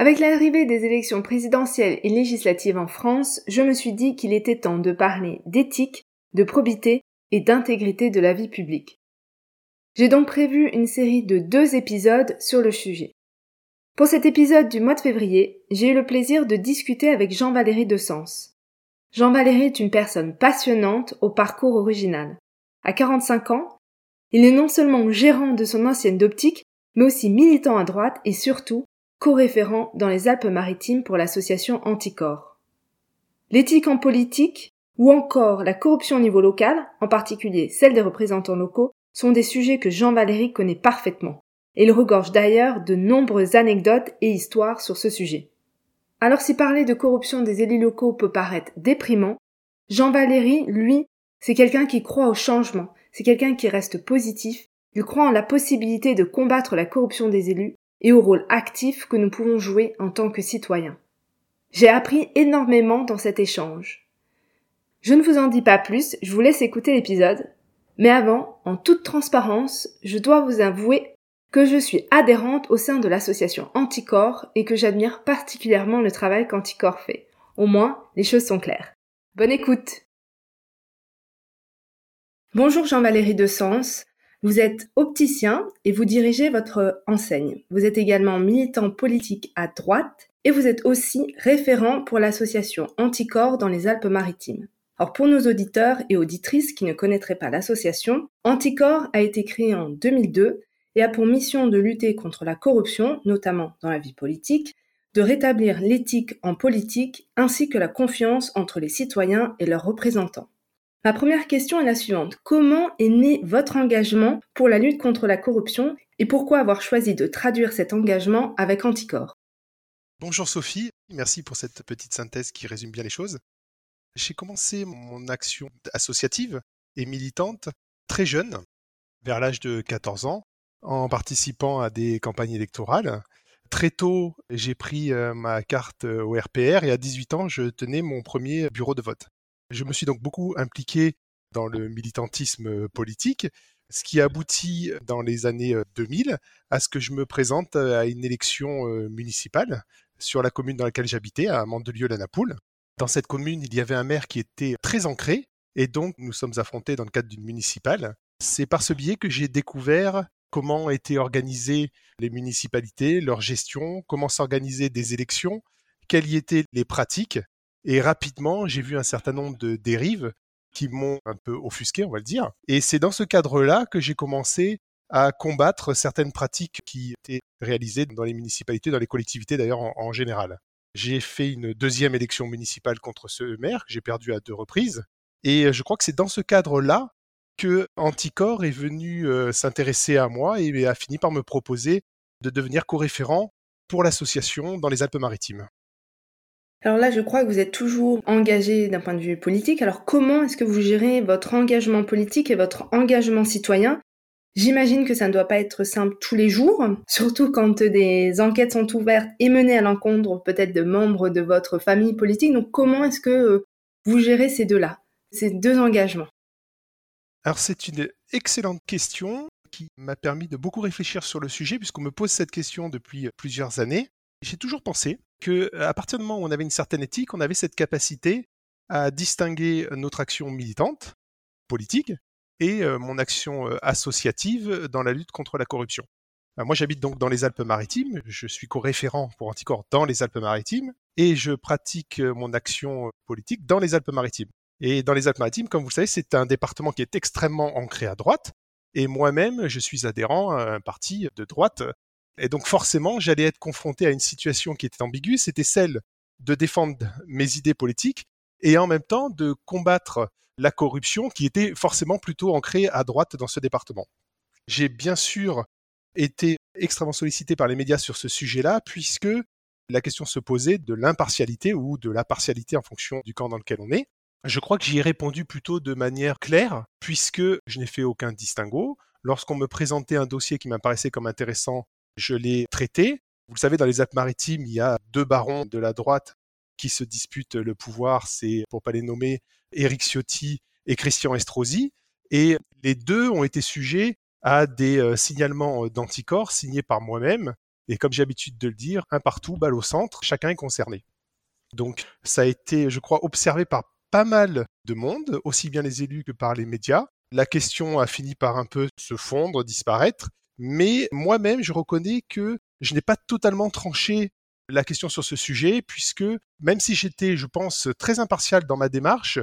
Avec l'arrivée des élections présidentielles et législatives en France, je me suis dit qu'il était temps de parler d'éthique, de probité et d'intégrité de la vie publique. J'ai donc prévu une série de deux épisodes sur le sujet. Pour cet épisode du mois de février, j'ai eu le plaisir de discuter avec Jean-Valéry de Sens. Jean-Valéry est une personne passionnante au parcours original. À 45 ans, il est non seulement gérant de son ancienne d'optique, mais aussi militant à droite et surtout co-référent dans les Alpes-Maritimes pour l'association Anticorps. L'éthique en politique, ou encore la corruption au niveau local, en particulier celle des représentants locaux, sont des sujets que Jean Valéry connaît parfaitement. Il regorge d'ailleurs de nombreuses anecdotes et histoires sur ce sujet. Alors si parler de corruption des élus locaux peut paraître déprimant, Jean Valéry, lui, c'est quelqu'un qui croit au changement, c'est quelqu'un qui reste positif, il croit en la possibilité de combattre la corruption des élus et au rôle actif que nous pouvons jouer en tant que citoyens. J'ai appris énormément dans cet échange. Je ne vous en dis pas plus, je vous laisse écouter l'épisode, mais avant, en toute transparence, je dois vous avouer que je suis adhérente au sein de l'association Anticorps et que j'admire particulièrement le travail qu'Anticorps fait. Au moins, les choses sont claires. Bonne écoute Bonjour Jean-Valéry de Sens, vous êtes opticien et vous dirigez votre enseigne. Vous êtes également militant politique à droite et vous êtes aussi référent pour l'association Anticorps dans les Alpes-Maritimes. Alors pour nos auditeurs et auditrices qui ne connaîtraient pas l'association, Anticorps a été créé en 2002 et a pour mission de lutter contre la corruption, notamment dans la vie politique, de rétablir l'éthique en politique ainsi que la confiance entre les citoyens et leurs représentants. Ma première question est la suivante. Comment est né votre engagement pour la lutte contre la corruption et pourquoi avoir choisi de traduire cet engagement avec Anticorps Bonjour Sophie, merci pour cette petite synthèse qui résume bien les choses. J'ai commencé mon action associative et militante très jeune, vers l'âge de 14 ans, en participant à des campagnes électorales. Très tôt, j'ai pris euh, ma carte au RPR et à 18 ans, je tenais mon premier bureau de vote. Je me suis donc beaucoup impliqué dans le militantisme politique, ce qui aboutit dans les années 2000 à ce que je me présente à une élection municipale sur la commune dans laquelle j'habitais, à Mandelieu-la-Napoule. Dans cette commune, il y avait un maire qui était très ancré, et donc nous sommes affrontés dans le cadre d'une municipale. C'est par ce biais que j'ai découvert comment étaient organisées les municipalités, leur gestion, comment s'organisaient des élections, quelles y étaient les pratiques, et rapidement, j'ai vu un certain nombre de dérives qui m'ont un peu offusqué, on va le dire. Et c'est dans ce cadre-là que j'ai commencé à combattre certaines pratiques qui étaient réalisées dans les municipalités, dans les collectivités d'ailleurs en, général. J'ai fait une deuxième élection municipale contre ce maire que j'ai perdu à deux reprises. Et je crois que c'est dans ce cadre-là que Anticor est venu euh, s'intéresser à moi et a fini par me proposer de devenir co-référent pour l'association dans les Alpes-Maritimes. Alors là, je crois que vous êtes toujours engagé d'un point de vue politique. Alors comment est-ce que vous gérez votre engagement politique et votre engagement citoyen? J'imagine que ça ne doit pas être simple tous les jours, surtout quand des enquêtes sont ouvertes et menées à l'encontre peut-être de membres de votre famille politique. Donc comment est-ce que euh, vous gérez ces deux-là, ces deux engagements? Alors c'est une excellente question qui m'a permis de beaucoup réfléchir sur le sujet puisqu'on me pose cette question depuis plusieurs années. J'ai toujours pensé que à partir du moment où on avait une certaine éthique, on avait cette capacité à distinguer notre action militante, politique, et mon action associative dans la lutte contre la corruption. Bah, moi, j'habite donc dans les Alpes-Maritimes, je suis co-référent pour Anticorps dans les Alpes-Maritimes, et je pratique mon action politique dans les Alpes-Maritimes. Et dans les Alpes-Maritimes, comme vous le savez, c'est un département qui est extrêmement ancré à droite, et moi-même, je suis adhérent à un parti de droite et donc forcément, j'allais être confronté à une situation qui était ambiguë, c'était celle de défendre mes idées politiques et en même temps de combattre la corruption qui était forcément plutôt ancrée à droite dans ce département. J'ai bien sûr été extrêmement sollicité par les médias sur ce sujet-là, puisque la question se posait de l'impartialité ou de la partialité en fonction du camp dans lequel on est. Je crois que j'y ai répondu plutôt de manière claire, puisque je n'ai fait aucun distinguo. Lorsqu'on me présentait un dossier qui m'apparaissait comme intéressant, je l'ai traité. Vous le savez, dans les Alpes-Maritimes, il y a deux barons de la droite qui se disputent le pouvoir. C'est, pour pas les nommer, Éric Ciotti et Christian Estrosi. Et les deux ont été sujets à des euh, signalements euh, d'anticorps signés par moi-même. Et comme j'ai l'habitude de le dire, un partout, balle au centre, chacun est concerné. Donc ça a été, je crois, observé par pas mal de monde, aussi bien les élus que par les médias. La question a fini par un peu se fondre, disparaître, mais moi-même, je reconnais que je n'ai pas totalement tranché la question sur ce sujet, puisque même si j'étais, je pense, très impartial dans ma démarche,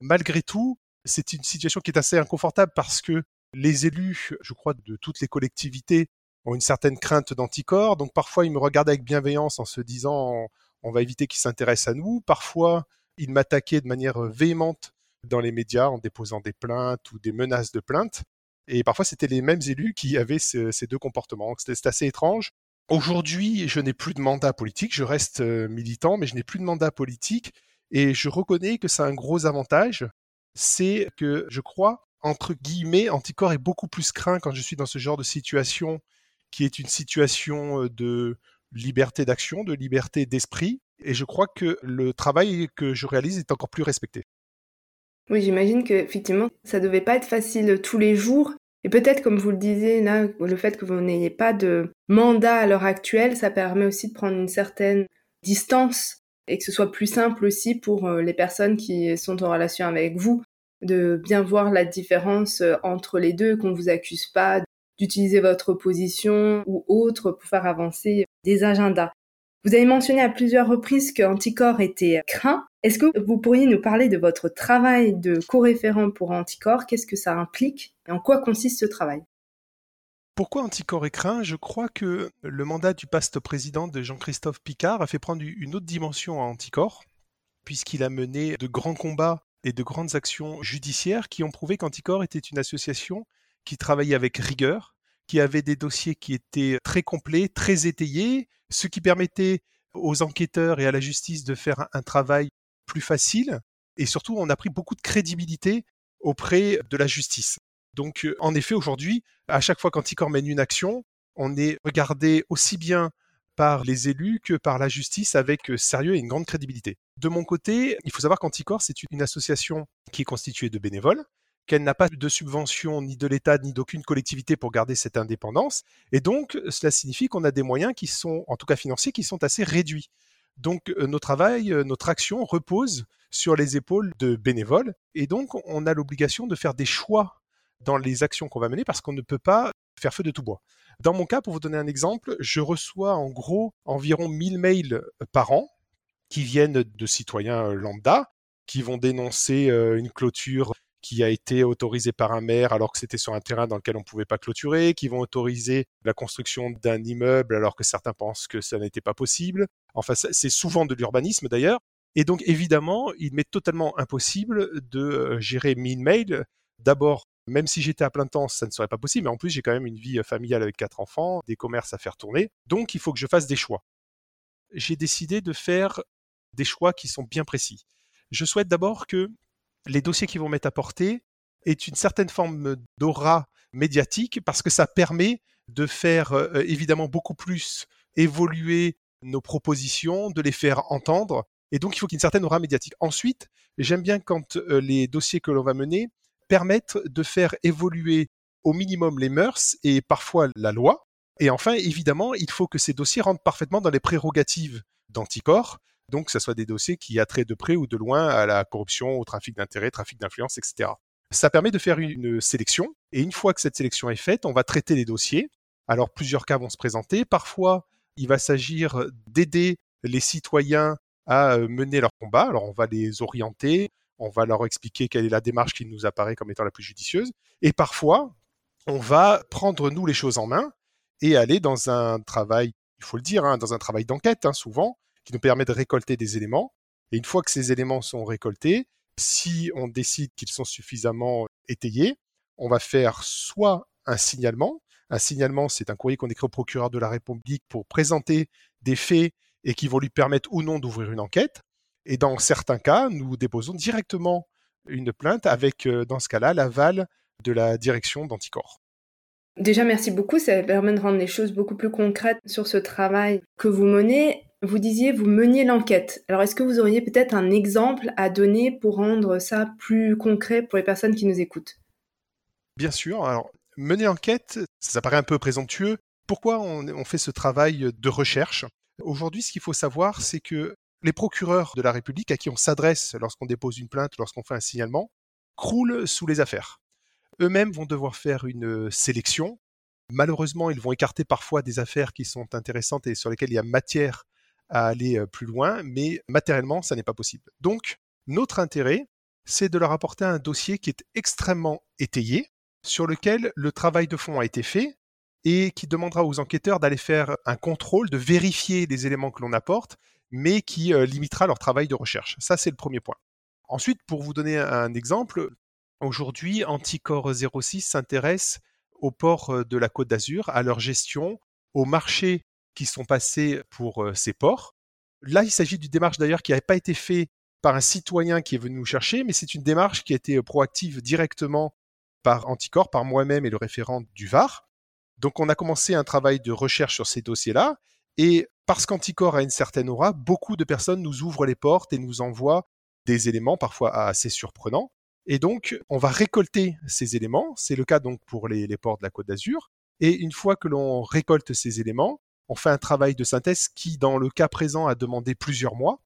malgré tout, c'est une situation qui est assez inconfortable parce que les élus, je crois, de toutes les collectivités ont une certaine crainte d'anticorps, donc parfois ils me regardent avec bienveillance en se disant on va éviter qu'ils s'intéressent à nous. Parfois, ils m'attaquaient de manière véhémente dans les médias en déposant des plaintes ou des menaces de plaintes. Et parfois, c'était les mêmes élus qui avaient ces deux comportements. C'était assez étrange. Aujourd'hui, je n'ai plus de mandat politique. Je reste euh, militant, mais je n'ai plus de mandat politique. Et je reconnais que c'est un gros avantage. C'est que je crois, entre guillemets, Anticor est beaucoup plus craint quand je suis dans ce genre de situation qui est une situation euh, de liberté d'action, de liberté d'esprit. Et je crois que le travail que je réalise est encore plus respecté. Oui, j'imagine que effectivement, ça devait pas être facile tous les jours. Et peut-être, comme vous le disiez, là, le fait que vous n'ayez pas de mandat à l'heure actuelle, ça permet aussi de prendre une certaine distance et que ce soit plus simple aussi pour euh, les personnes qui sont en relation avec vous de bien voir la différence euh, entre les deux, qu'on vous accuse pas d'utiliser votre position ou autre pour faire avancer des agendas. Vous avez mentionné à plusieurs reprises que Anticor était craint. Est-ce que vous pourriez nous parler de votre travail de co-référent pour Anticor Qu'est-ce que ça implique? Et en quoi consiste ce travail? Pourquoi Anticor est craint? Je crois que le mandat du paste président de Jean-Christophe Picard a fait prendre une autre dimension à Anticor, puisqu'il a mené de grands combats et de grandes actions judiciaires qui ont prouvé qu'Anticor était une association qui travaillait avec rigueur, qui avait des dossiers qui étaient très complets, très étayés, ce qui permettait aux enquêteurs et à la justice de faire un travail plus facile. Et surtout, on a pris beaucoup de crédibilité auprès de la justice. Donc, euh, en effet, aujourd'hui, à chaque fois qu'Anticor mène une action, on est regardé aussi bien par les élus que par la justice avec euh, sérieux et une grande crédibilité. De mon côté, il faut savoir qu'Anticor, c'est une association qui est constituée de bénévoles, qu'elle n'a pas de subvention ni de l'État ni d'aucune collectivité pour garder cette indépendance. Et donc, cela signifie qu'on a des moyens qui sont, en tout cas financiers, qui sont assez réduits. Donc, euh, notre travail, euh, notre action repose sur les épaules de bénévoles. Et donc, on a l'obligation de faire des choix dans les actions qu'on va mener parce qu'on ne peut pas faire feu de tout bois. Dans mon cas, pour vous donner un exemple, je reçois en gros environ 1000 mails euh, par an qui viennent de citoyens lambda qui vont dénoncer une clôture qui a été autorisé par un maire alors que c'était sur un terrain dans lequel on ne pouvait pas clôturer, qui vont autoriser la construction d'un immeuble alors que certains pensent que ça n'était pas possible. Enfin, c'est souvent de l'urbanisme d'ailleurs. Et donc, évidemment, il m'est totalement impossible de euh, gérer 1000 mails. D'abord, même si j'étais à plein temps, ça ne serait pas possible. Mais en plus, j'ai quand même une vie familiale avec quatre enfants, des commerces à faire tourner. Donc, il faut que je fasse des choix. J'ai décidé de faire des choix qui sont bien précis. Je souhaite d'abord que les dossiers qui vont m'être apportés est une certaine forme d'aura médiatique parce que ça permet de faire euh, euh, évidemment beaucoup plus évoluer nos propositions, de les faire entendre. Et donc, il faut qu'il y ait une certaine aura médiatique. Ensuite, j'aime bien quand euh, les dossiers que l'on va mener permettent de faire évoluer au minimum les mœurs et parfois la loi. Et enfin, évidemment, il faut que ces dossiers rentrent parfaitement dans les prérogatives d'anticorps donc que ce soit des dossiers qui attrait de près ou de loin à la corruption, au trafic d'intérêts, trafic d'influence, etc. Ça permet de faire une sélection, et une fois que cette sélection est faite, on va traiter les dossiers. Alors plusieurs cas vont se présenter. Parfois, il va s'agir d'aider les citoyens à euh, mener leur combat. Alors on va les orienter, on va leur expliquer quelle est la démarche qui nous apparaît comme étant la plus judicieuse. Et parfois, on va prendre nous les choses en main et aller dans un travail, il faut le dire, hein, dans un travail d'enquête hein, souvent, qui nous permet de récolter des éléments. Et une fois que ces éléments sont récoltés, si on décide qu'ils sont suffisamment étayés, on va faire soit un signalement. Un signalement, c'est un courrier qu'on écrit au procureur de la République pour présenter des faits et qui vont lui permettre ou non d'ouvrir une enquête. Et dans certains cas, nous déposons directement une plainte avec, euh, dans ce cas-là, l'aval de la direction d'anticorps. Déjà, merci beaucoup. Ça permet de rendre les choses beaucoup plus concrètes sur ce travail que vous menez. Vous disiez, vous meniez l'enquête. Alors, est-ce que vous auriez peut-être un exemple à donner pour rendre ça plus concret pour les personnes qui nous écoutent? Bien sûr. Alors, mener l'enquête, ça paraît un peu présomptueux. Pourquoi on, fait ce travail de recherche? Aujourd'hui, ce qu'il faut savoir, c'est que les procureurs de la République à qui on s'adresse lorsqu'on dépose une plainte, lorsqu'on fait un signalement, croulent sous les affaires. Eux-mêmes vont devoir faire une sélection. Malheureusement, ils vont écarter parfois des affaires qui sont intéressantes et sur lesquelles il y a matière aller plus loin, mais matériellement, ça n'est pas possible. Donc, notre intérêt, c'est de leur apporter un dossier qui est extrêmement étayé, sur lequel le travail de fond a été fait et qui demandera aux enquêteurs d'aller faire un contrôle, de vérifier les éléments que l'on apporte, mais qui limitera leur travail de recherche. Ça, c'est le premier point. Ensuite, pour vous donner un exemple, Aujourd'hui, Anticor 06 s'intéresse aux ports de la Côte d'Azur, à leur gestion, aux marchés qui sont passés pour ces ports. Là, il s'agit d'une démarche d'ailleurs qui n'avait pas été faite par un citoyen qui est venu nous chercher, mais c'est une démarche qui a été proactive directement par Anticor, par moi-même et le référent du VAR. Donc on a commencé un travail de recherche sur ces dossiers-là, et parce qu'Anticor a une certaine aura, beaucoup de personnes nous ouvrent les portes et nous envoient des éléments parfois assez surprenants. Et donc, on va récolter ces éléments. C'est le cas donc pour les, ports de la Côte d'Azur. Et une fois que l'on récolte ces éléments, on fait un travail de synthèse qui, dans le cas présent, a demandé plusieurs mois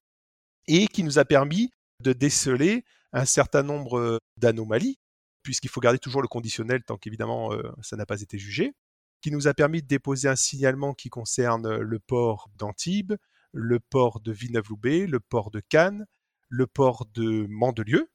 et qui nous a permis de déceler un certain nombre euh, d'anomalies, puisqu'il faut garder toujours le conditionnel tant qu'évidemment euh, ça n'a pas été jugé, qui nous a permis de déposer un signalement qui concerne le port d'Antibes, le port de Villeneuve-Loubet, le port de Cannes, le port de Mandelieu,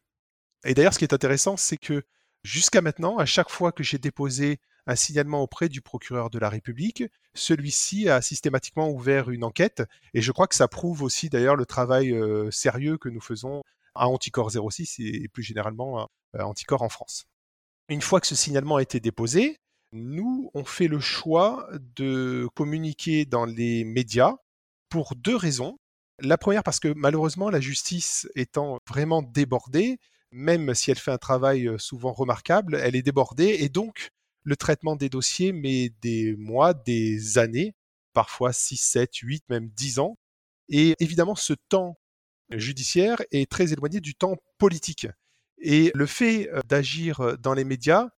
et d'ailleurs, ce qui est intéressant, c'est que jusqu'à maintenant, à chaque fois que j'ai déposé un signalement auprès du procureur de la République, celui-ci a systématiquement ouvert une enquête. Et je crois que ça prouve aussi d'ailleurs le travail euh, sérieux que nous faisons à Anticor 06 et plus généralement à Anticor en France. Une fois que ce signalement a été déposé, nous, on fait le choix de communiquer dans les médias pour deux raisons. La première parce que malheureusement, la justice étant vraiment débordée, même si elle fait un travail souvent remarquable, elle est débordée et donc le traitement des dossiers met des mois, des années, parfois 6, 7, 8, même 10 ans. Et évidemment, ce temps judiciaire est très éloigné du temps politique. Et le fait d'agir dans les médias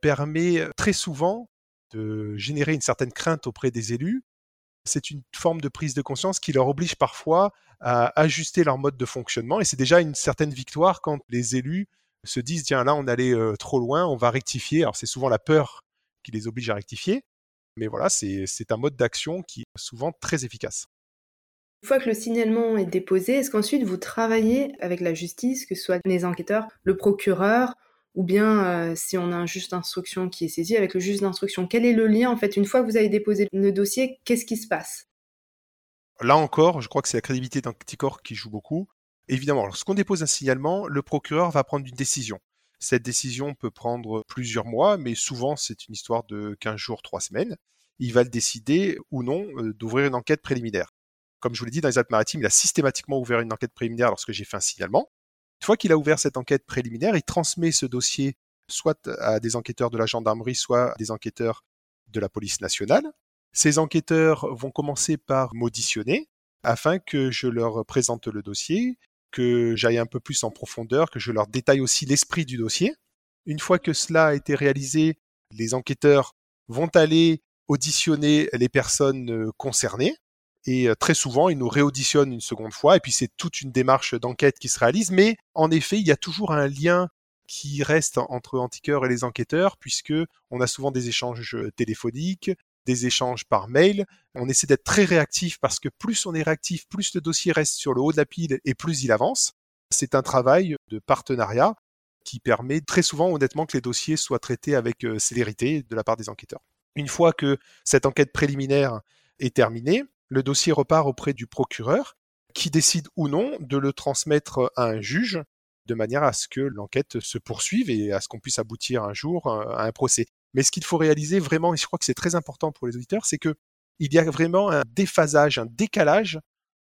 permet très souvent de générer une certaine crainte auprès des élus. C'est une forme de prise de conscience qui leur oblige parfois à ajuster leur mode de fonctionnement. Et c'est déjà une certaine victoire quand les élus se disent, tiens, là, on allait euh, trop loin, on va rectifier. Alors c'est souvent la peur qui les oblige à rectifier. Mais voilà, c'est un mode d'action qui est souvent très efficace. Une fois que le signalement est déposé, est-ce qu'ensuite vous travaillez avec la justice, que ce soit les enquêteurs, le procureur, ou bien euh, si on a un juge d'instruction qui est saisi avec le juge d'instruction? Quel est le lien en fait Une fois que vous avez déposé le dossier, qu'est-ce qui se passe? Là encore, je crois que c'est la crédibilité d'Anticor qui joue beaucoup. Évidemment, lorsqu'on dépose un signalement, le procureur va prendre une décision. Cette décision peut prendre plusieurs mois, mais souvent c'est une histoire de 15 jours, 3 semaines. Il va le décider ou non euh, d'ouvrir une enquête préliminaire. Comme je vous l'ai dit, dans les Alpes-Maritimes, il a systématiquement ouvert une enquête préliminaire lorsque j'ai fait un signalement. Une fois qu'il a ouvert cette enquête préliminaire, il transmet ce dossier soit à des enquêteurs de la gendarmerie, soit à des enquêteurs de la police nationale. Ces enquêteurs vont commencer par m'auditionner afin que je leur présente le dossier, que j'aille un peu plus en profondeur, que je leur détaille aussi l'esprit du dossier. Une fois que cela a été réalisé, les enquêteurs vont aller auditionner les personnes euh, concernées et euh, très souvent ils nous réauditionnent une seconde fois et puis c'est toute une démarche d'enquête qui se réalise mais en effet il y a toujours un lien qui reste entre Antiqueur et les enquêteurs puisque on a souvent des échanges euh, téléphoniques, des échanges par mail. On essaie d'être très réactif parce que plus on est réactif, plus le dossier reste sur le haut de la pile et plus il avance. C'est un travail de partenariat qui permet très souvent honnêtement que les dossiers soient traités avec euh, célérité de la part des enquêteurs. Une fois que cette enquête préliminaire est terminée, le dossier repart auprès du procureur qui décide ou non de le transmettre à un juge de manière à ce que l'enquête se poursuive et à ce qu'on puisse aboutir un jour à un procès. Mais ce qu'il faut réaliser vraiment, et je crois que c'est très important pour les auditeurs, c'est que il y a vraiment un déphasage, un décalage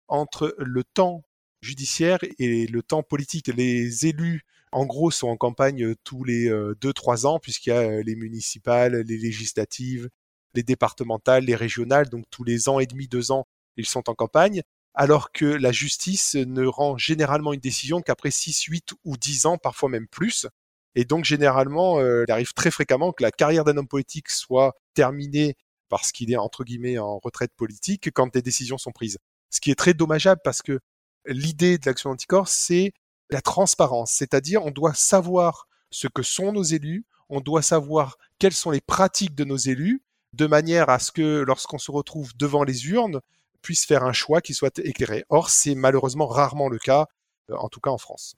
entre le temps judiciaire et le temps politique. Les élus, en gros, sont en campagne tous les 2-3 ans, puisqu'il y a les municipales, les législatives, les départementales, les régionales, donc tous les ans et demi, deux ans, ils sont en campagne, alors que la justice ne rend généralement une décision qu'après 6, 8 ou 10 ans, parfois même plus. Et donc généralement, il arrive très fréquemment que la carrière d'un homme politique soit terminée parce qu'il est entre guillemets en retraite politique quand des décisions sont prises. Ce qui est très dommageable parce que l'idée de l'action anticorps, c'est la transparence, c'est-à-dire on doit savoir ce que sont nos élus, on doit savoir quelles sont les pratiques de nos élus, de manière à ce que lorsqu'on se retrouve devant les urnes, puisse faire un choix qui soit éclairé. Or, c'est malheureusement rarement le cas, euh, en tout cas en France.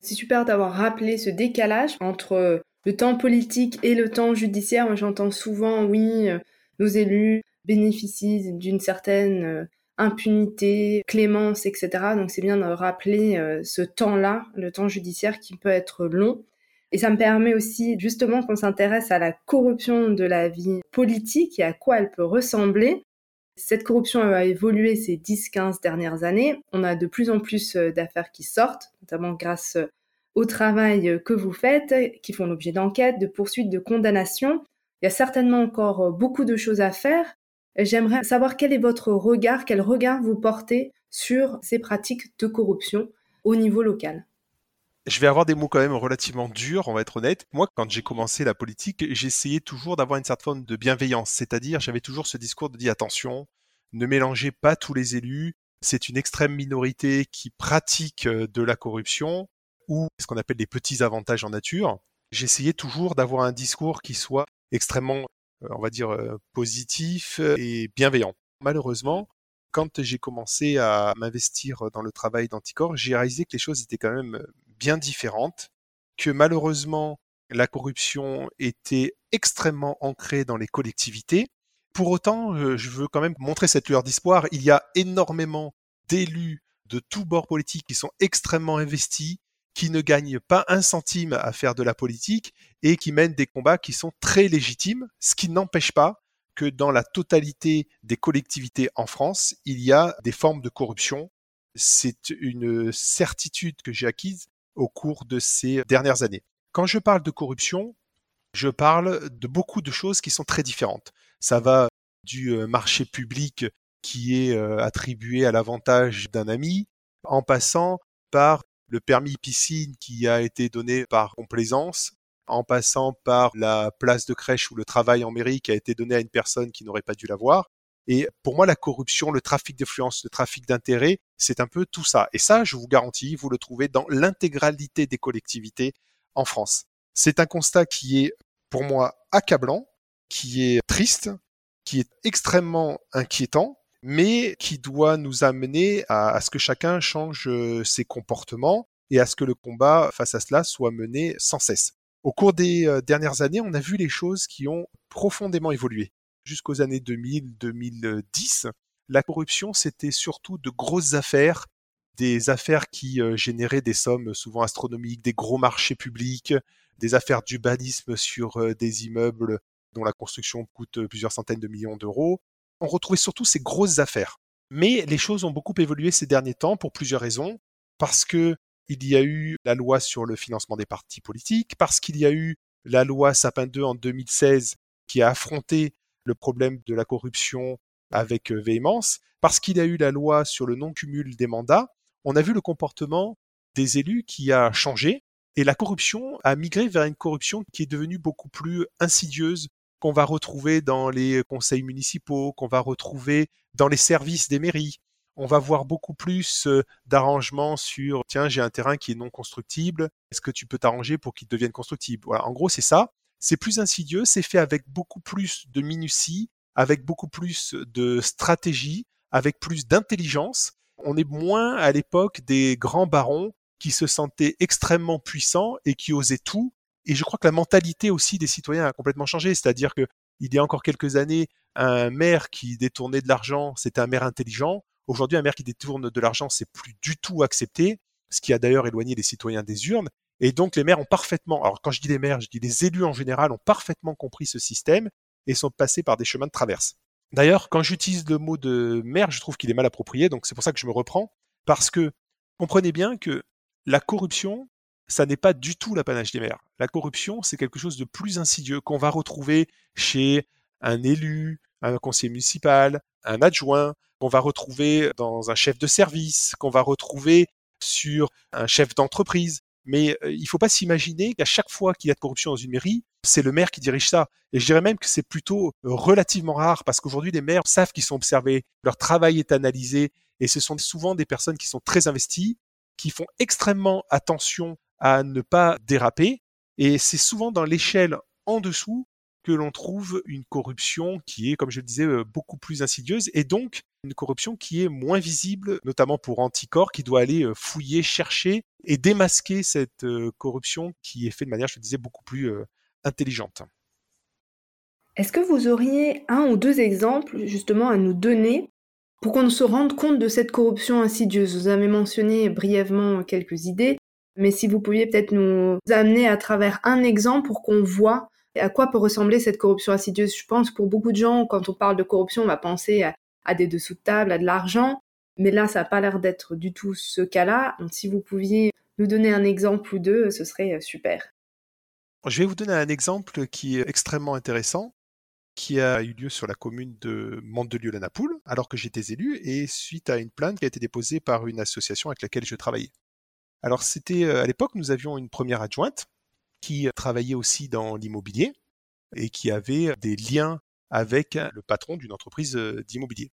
C'est super d'avoir rappelé ce décalage entre le temps politique et le temps judiciaire. J'entends souvent, oui, euh, nos élus bénéficient d'une certaine euh, impunité, clémence, etc. Donc c'est bien de rappeler euh, ce temps-là, le temps judiciaire qui peut être long. Et ça me permet aussi justement qu'on s'intéresse à la corruption de la vie politique et à quoi elle peut ressembler. Cette corruption a évolué ces 10-15 dernières années. On a de plus en plus euh, d'affaires qui sortent, notamment grâce au travail que vous faites, qui font l'objet d'enquêtes, de poursuites, de condamnations. Il y a certainement encore beaucoup de choses à faire, J'aimerais savoir quel est votre regard, quel regard vous portez sur ces pratiques de corruption au niveau local. Je vais avoir des mots quand même relativement durs, on va être honnête. Moi, quand j'ai commencé la politique, j'essayais toujours d'avoir une certaine forme de bienveillance, c'est-à-dire j'avais toujours ce discours de dire attention, ne mélangez pas tous les élus, c'est une extrême minorité qui pratique euh, de la corruption ou ce qu'on appelle des petits avantages en nature. J'essayais toujours d'avoir un discours qui soit extrêmement euh, on va dire, euh, positif et bienveillant. Malheureusement, quand j'ai commencé à m'investir dans le travail d'Anticor, j'ai réalisé que les choses étaient quand même bien différentes, que malheureusement, la corruption était extrêmement ancrée dans les collectivités. Pour autant, euh, je veux quand même montrer cette lueur d'espoir. Il y a énormément d'élus de tous bords politiques qui sont extrêmement investis, qui ne gagnent pas un centime à faire de la politique et qui mènent des combats qui sont très légitimes, ce qui n'empêche pas que dans la totalité des collectivités en France, il y a des formes de corruption. C'est une certitude que j'ai acquise au cours de ces dernières années. Quand je parle de corruption, je parle de beaucoup de choses qui sont très différentes. Ça va du euh, marché public qui est euh, attribué à l'avantage d'un ami, en passant par le permis piscine qui a été donné par complaisance, en passant par la place de crèche ou le travail en mairie qui a été donné à une personne qui n'aurait pas dû l'avoir. Et pour moi, la corruption, le trafic d'influence, le trafic d'intérêt, c'est un peu tout ça. Et ça, je vous garantis, vous le trouvez dans l'intégralité des collectivités en France. C'est un constat qui est, pour moi, accablant, qui est triste, qui est extrêmement inquiétant, mais qui doit nous amener à, ce que chacun change euh, ses comportements et à ce que le combat face à cela soit mené sans cesse. Au cours des euh, dernières années, on a vu les choses qui ont profondément évolué. Jusqu'aux années 2000-2010, la corruption, c'était surtout de grosses affaires, des affaires qui euh, généraient des sommes souvent astronomiques, des gros marchés publics, des affaires d'urbanisme sur des immeubles dont la construction coûte plusieurs centaines de millions d'euros, on retrouvait surtout ces grosses affaires. Mais les choses ont beaucoup évolué ces derniers temps pour plusieurs raisons. Parce que il y a eu la loi sur le financement des partis politiques, parce qu'il y a eu la loi Sapin 2 en 2016 qui a affronté le problème de la corruption avec euh, véhémence, parce qu'il y a eu la loi sur le non-cumul des mandats, on a vu le comportement des élus qui a changé et la corruption a migré vers une corruption qui est devenue beaucoup plus insidieuse, qu'on va retrouver dans les conseils municipaux, qu'on va retrouver dans les services des mairies. On va voir beaucoup plus d'arrangements sur tiens, j'ai un terrain qui est non constructible, est-ce que tu peux t'arranger pour qu'il devienne constructible? Voilà, en gros, c'est ça. C'est plus insidieux, c'est fait avec beaucoup plus de minutie, avec beaucoup plus de stratégie, avec plus d'intelligence. On est moins à l'époque des grands barons qui se sentaient extrêmement puissants et qui osaient tout et je crois que la mentalité aussi des citoyens a complètement changé. C'est-à-dire que il y a encore quelques années, un maire qui détournait de l'argent, c'était un maire intelligent. Aujourd'hui, un maire qui détourne de l'argent, c'est plus du tout accepté, ce qui a d'ailleurs éloigné les citoyens des urnes. Et donc, les maires ont parfaitement, alors quand je dis les maires, je dis les élus en général, ont parfaitement compris ce système et sont passés par des chemins de traverse. D'ailleurs, quand j'utilise le mot de maire, je trouve qu'il est mal approprié, donc c'est pour ça que je me reprends, parce que comprenez bien que la corruption, ça n'est pas du tout l'apanage des maires. La corruption, c'est quelque chose de plus insidieux qu'on va retrouver chez un élu, un conseiller municipal, un adjoint, qu'on va retrouver dans un chef de service, qu'on va retrouver sur un chef d'entreprise. Mais euh, il ne faut pas s'imaginer qu'à chaque fois qu'il y a de corruption dans une mairie, c'est le maire qui dirige ça. Et je dirais même que c'est plutôt relativement rare parce qu'aujourd'hui, les maires savent qu'ils sont observés, leur travail est analysé et ce sont souvent des personnes qui sont très investies, qui font extrêmement attention à ne pas déraper. Et c'est souvent dans l'échelle en dessous que l'on trouve une corruption qui est, comme je le disais, euh, beaucoup plus insidieuse et donc une corruption qui est moins visible, notamment pour Anticor, qui doit aller euh, fouiller, chercher et démasquer cette euh, corruption qui est faite de manière, je le disais, beaucoup plus intelligente. Est-ce que vous auriez un ou deux exemples justement à nous donner pour qu'on se rende compte de cette corruption insidieuse? Vous avez mentionné brièvement quelques idées, mais si vous pouviez peut-être nous amener à travers un exemple pour qu'on voit à quoi peut ressembler cette corruption insidieuse? Je pense pour beaucoup de gens, quand on parle de corruption, on va penser à, des dessous de table, à de l'argent, mais là, ça n'a pas l'air d'être du tout ce cas-là. Donc si vous pouviez nous donner un exemple ou deux, ce serait euh, super. Je vais vous donner un exemple qui est extrêmement intéressant, qui a eu lieu sur la commune de Mandelieu-la-Napoule, alors que j'étais élu, et suite à une plainte qui a été déposée par une association avec laquelle je travaillais. Alors c'était euh, à l'époque, nous avions une première adjointe qui travaillait aussi dans l'immobilier et qui avait des liens avec le patron d'une entreprise euh, d'immobilier.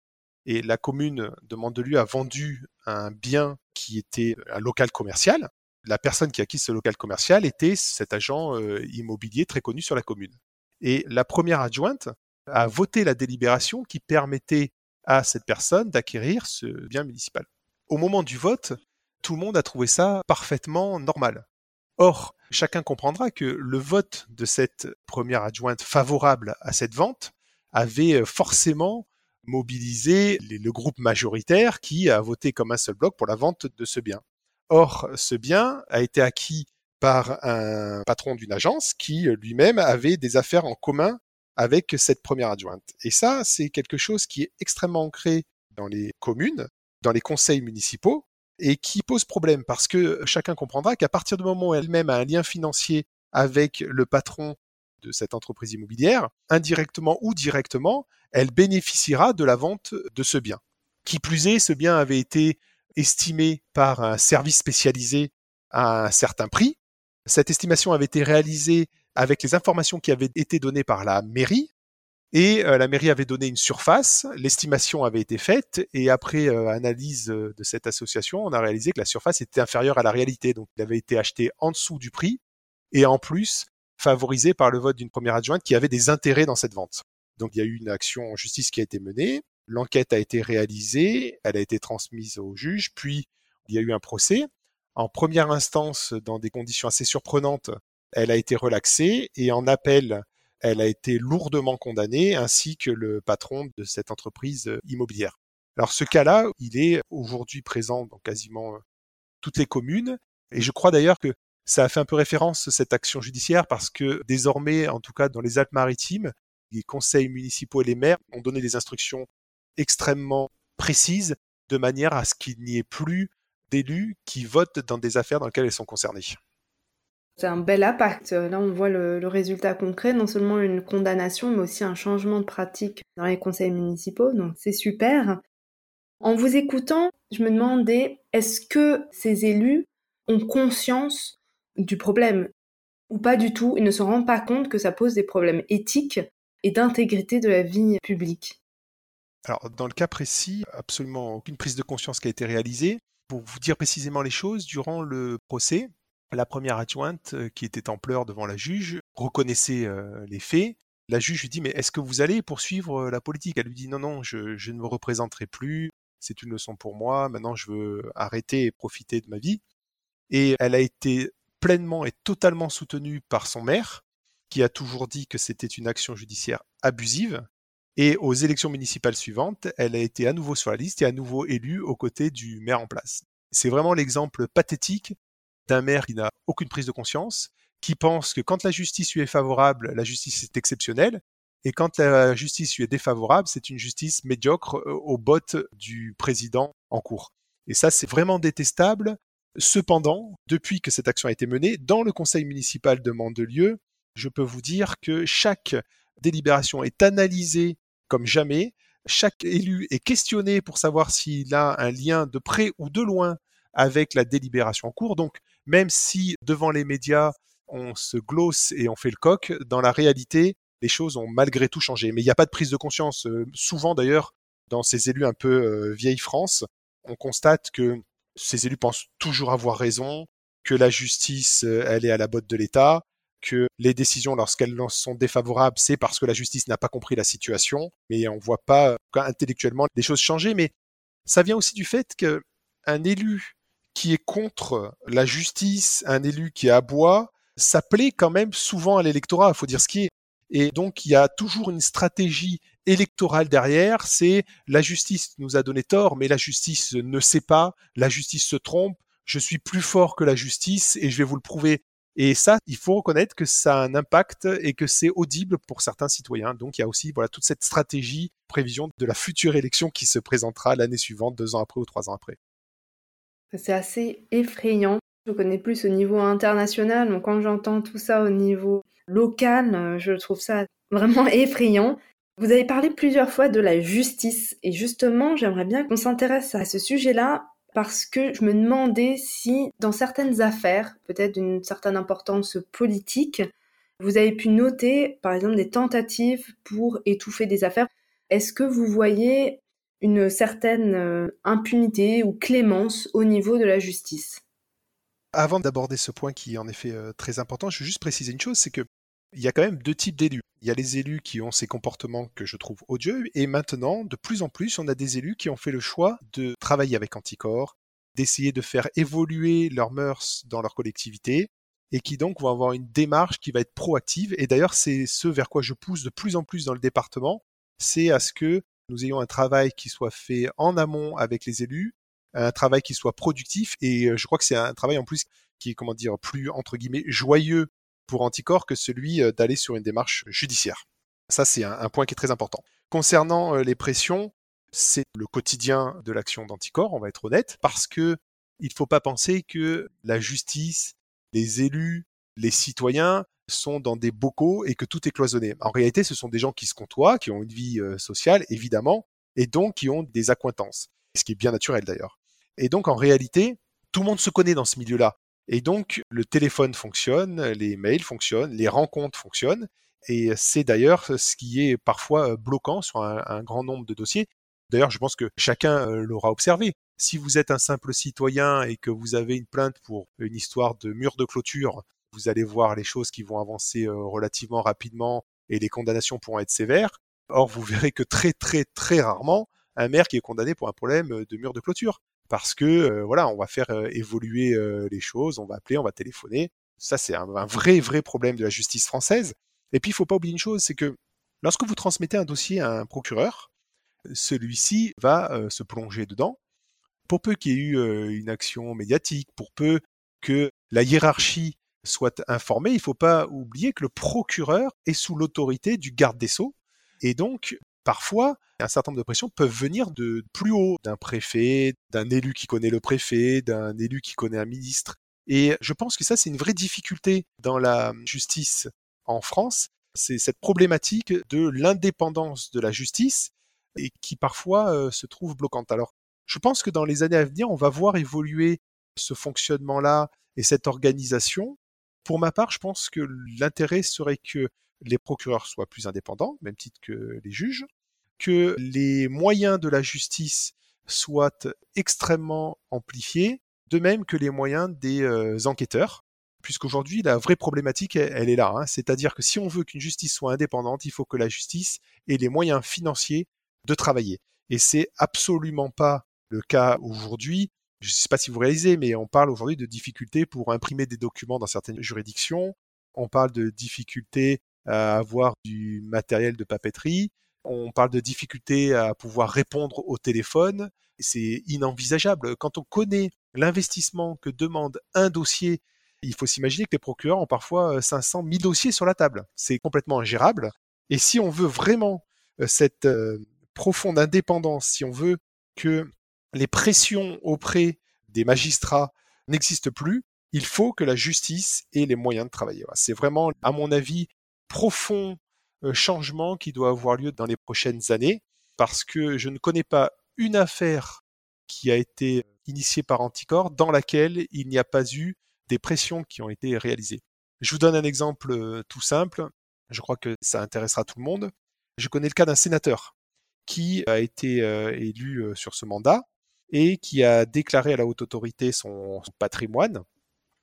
Et la commune de Mandelieu a vendu un bien qui était un local commercial. La personne qui a acquis ce local commercial était cet agent euh, immobilier très connu sur la commune. Et la première adjointe a voté la délibération qui permettait à cette personne d'acquérir ce bien municipal. Au moment du vote, tout le monde a trouvé ça parfaitement normal. Or, chacun comprendra que le vote de cette première adjointe favorable à cette vente avait euh, forcément mobilisé le groupe majoritaire qui a voté comme un seul bloc pour la vente de ce bien. Or, ce bien a été acquis par un patron d'une agence qui lui-même avait des affaires en commun avec cette première adjointe. Et ça, c'est quelque chose qui est extrêmement ancré dans les communes, dans les conseils municipaux, et qui pose problème parce que chacun comprendra qu'à partir du moment où elle-même a un lien financier avec le patron de cette entreprise immobilière, indirectement ou directement, elle bénéficiera de la vente de ce bien. Qui plus est, ce bien avait été estimé par un service spécialisé à un certain prix. Cette estimation avait été réalisée avec les informations qui avaient été données par la mairie, et euh, la mairie avait donné une surface, l'estimation avait été faite, et après euh, analyse euh, de cette association, on a réalisé que la surface était inférieure à la réalité. Donc il avait été acheté en dessous du prix, et en plus favorisé par le vote d'une première adjointe qui avait des intérêts dans cette vente. Donc il y a eu une action en justice qui a été menée, l'enquête a été réalisée, elle a été transmise au juge, puis il y a eu un procès. En première instance, dans des conditions assez surprenantes, elle a été relaxée, et en appel, elle a été lourdement condamnée, ainsi que le patron de cette entreprise euh, immobilière. Alors ce cas-là, il est aujourd'hui présent dans quasiment euh, toutes les communes, et je crois d'ailleurs que ça a fait un peu référence cette action judiciaire parce que désormais, en tout cas dans les Alpes-Maritimes, les conseils municipaux et les maires ont donné des instructions extrêmement précises de manière à ce qu'il n'y ait plus d'élus qui votent dans des affaires dans lesquelles elles sont concernées. C'est un bel impact. Là, on voit le, résultat concret, non seulement une condamnation, mais aussi un changement de pratique dans les conseils municipaux. Donc, c'est super. En vous écoutant, je me demandais, est-ce que ces élus ont conscience du problème ou pas du tout Ils ne se rendent pas compte que ça pose des problèmes éthiques et d'intégrité de la vie publique? Alors, dans le cas précis, absolument aucune prise de conscience qui a été réalisée. Pour vous dire précisément les choses, durant le procès, la première adjointe, euh, qui était en pleurs devant la juge, reconnaissait euh, les faits. La juge lui dit Mais est-ce que vous allez poursuivre euh, la politique? Elle lui dit Non, non, je, ne me représenterai plus. C'est une leçon pour moi. Maintenant, je veux arrêter et profiter de ma vie. Et elle a été pleinement et totalement soutenue par son maire, qui a toujours dit que c'était une action judiciaire abusive. Et aux élections municipales suivantes, elle a été à nouveau sur la liste et à nouveau élue aux côtés du maire en place. C'est vraiment l'exemple pathétique d'un maire qui n'a aucune prise de conscience, qui pense que quand la justice lui est favorable, la justice est exceptionnelle, Et quand la justice lui est défavorable, c'est une justice médiocre euh, au bottes du président en cours. Et ça, c'est vraiment détestable. Cependant, depuis que cette action a été menée, dans le conseil municipal de Mandelieu, je peux vous dire que chaque délibération est analysée comme jamais. Chaque élu est questionné pour savoir s'il a un lien de près ou de loin avec la délibération en cours. Donc, même si devant les médias, on se glosse et on fait le coq, dans la réalité, les choses ont malgré tout changé. Mais il n'y a pas de prise de conscience. Euh, souvent d'ailleurs, dans ces élus un peu euh, vieille France, on constate que ces élus pensent toujours avoir raison, que la justice, euh, elle est à la botte de l'État, que les décisions, lorsqu'elles sont défavorables, c'est parce que la justice n'a pas compris la situation, mais on ne voit pas intellectuellement des choses changer. Mais ça vient aussi du fait qu'un élu qui est contre la justice, un élu qui aboie, ça plaît quand même souvent à l'électorat, il faut dire ce qui est. Et donc, il y a toujours une stratégie électorale derrière, c'est la justice nous a donné tort, mais la justice ne sait pas, la justice se trompe, je suis plus fort que la justice et je vais vous le prouver. Et ça, il faut reconnaître que ça a un impact et que c'est audible pour certains citoyens. Donc il y a aussi voilà toute cette stratégie, prévision de la future élection qui se présentera l'année suivante, deux ans après ou trois ans après. C'est assez effrayant. Je connais plus au niveau international, donc quand j'entends tout ça au niveau local, euh, je trouve ça vraiment effrayant. Vous avez parlé plusieurs fois de la justice et justement, j'aimerais bien qu'on s'intéresse à ce sujet-là parce que je me demandais si dans certaines affaires, peut-être d'une certaine importance politique, vous avez pu noter par exemple des tentatives pour étouffer des affaires. Est-ce que vous voyez une certaine euh, impunité ou clémence au niveau de la justice Avant d'aborder ce point qui est en effet euh, très important, je veux juste préciser une chose, c'est que il y a quand même deux types d'élus. Il y a les élus qui ont ces comportements que je trouve odieux, et maintenant, de plus en plus, on a des élus qui ont fait le choix de travailler avec Anticor, d'essayer de faire évoluer leurs mœurs dans leur collectivité, et qui donc vont avoir une démarche qui va être proactive. Et d'ailleurs, c'est ce vers quoi je pousse de plus en plus dans le département, c'est à ce que nous ayons un travail qui soit fait en amont avec les élus, un travail qui soit productif, et euh, je crois que c'est un travail en plus qui est, comment dire, plus, entre guillemets, joyeux pour Anticor que celui euh, d'aller sur une démarche judiciaire. Ça, c'est un, point qui est très important. Concernant euh, les pressions, c'est le quotidien de l'action d'Anticor, on va être honnête, parce que il faut pas penser que la justice, les élus, les citoyens sont dans des bocaux et que tout est cloisonné. En réalité, ce sont des gens qui se côtoient, qui ont une vie euh, sociale, évidemment, et donc qui ont des accointances, ce qui est bien naturel d'ailleurs. Et donc, en réalité, tout le monde se connaît dans ce milieu-là. Et donc, le téléphone fonctionne, les mails fonctionnent, les rencontres fonctionnent. Et c'est d'ailleurs ce qui est parfois bloquant sur un, grand nombre de dossiers. D'ailleurs, je pense que chacun l'aura observé. Si vous êtes un simple citoyen et que vous avez une plainte pour une histoire de mur de clôture, vous allez voir les choses qui vont avancer relativement rapidement et les condamnations pourront être sévères. Or, vous verrez que très très très rarement un maire qui est condamné pour un problème de mur de clôture parce que euh, voilà, on va faire euh, évoluer euh, les choses, on va appeler, on va téléphoner. Ça, c'est un, vrai, vrai problème de la justice française. Et puis, il faut pas oublier une chose, c'est que lorsque vous transmettez un dossier à un procureur, celui-ci va se plonger dedans. Pour peu qu'il y ait eu une action médiatique, pour peu que la hiérarchie soit informée, il ne faut pas oublier que le procureur est sous l'autorité du garde des sceaux. Et donc, parfois, un certain nombre de pressions peuvent venir de plus haut, d'un préfet, d'un élu qui connaît le préfet, d'un élu qui connaît un ministre. Et je pense que ça, c'est une vraie difficulté dans la justice en France. C'est cette problématique de l'indépendance de la justice et qui parfois euh, se trouve bloquante. Alors, je pense que dans les années à venir, on va voir évoluer ce fonctionnement-là et cette organisation. Pour ma part, je pense que l'intérêt serait que les procureurs soient plus indépendants, même titre que les juges, que les moyens de la justice soient extrêmement amplifiés, de même que les moyens des euh, enquêteurs, puisqu'aujourd'hui la vraie problématique elle, est là, hein. c'est-à-dire que si on veut qu'une justice soit indépendante, il faut que la justice ait les moyens financiers de travailler. Et c'est absolument pas le cas aujourd'hui. Je ne sais pas si vous réalisez, mais on parle aujourd'hui de difficultés pour imprimer des documents dans certaines juridictions. On parle de difficultés à avoir du matériel de papeterie. On parle de difficultés à pouvoir répondre au téléphone. C'est inenvisageable. Quand on connaît l'investissement que demande un dossier, il faut s'imaginer que les procureurs ont parfois 500, euh, 1000 dossiers sur la table. C'est complètement ingérable. Et si on veut vraiment euh, cette euh, profonde indépendance, si on veut que les pressions auprès des magistrats n'existent plus, il faut que la justice ait les moyens de travailler. C'est vraiment, à mon avis, profond euh, changement qui doit avoir lieu dans les prochaines années, parce que je ne connais pas une affaire qui a été initiée par Anticor dans laquelle il n'y a pas eu des pressions qui ont été réalisées. Je vous donne un exemple tout simple, je crois que ça intéressera tout le monde. Je connais le cas d'un sénateur qui a été élu sur ce mandat et qui a déclaré à la haute autorité son, patrimoine.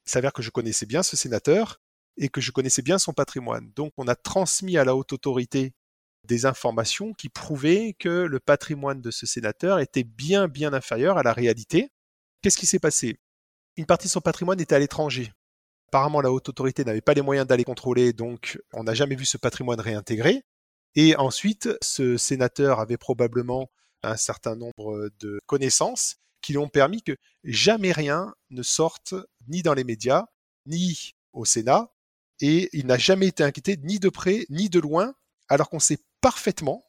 Il s'avère que je connaissais bien ce sénateur et que je connaissais bien son patrimoine. Donc on a transmis à la haute autorité des informations qui prouvaient que le patrimoine de ce sénateur était bien bien inférieur à la réalité. Qu'est-ce qui s'est passé? Une partie de son patrimoine était à l'étranger. Apparemment, la haute autorité n'avait pas les moyens d'aller contrôler, donc on n'a jamais vu ce patrimoine réintégré. Et ensuite, ce sénateur avait probablement un certain nombre de connaissances qui lui ont permis que jamais rien ne sorte ni dans les médias, ni au Sénat, et il n'a jamais été inquiété ni de près ni de loin, alors qu'on sait parfaitement,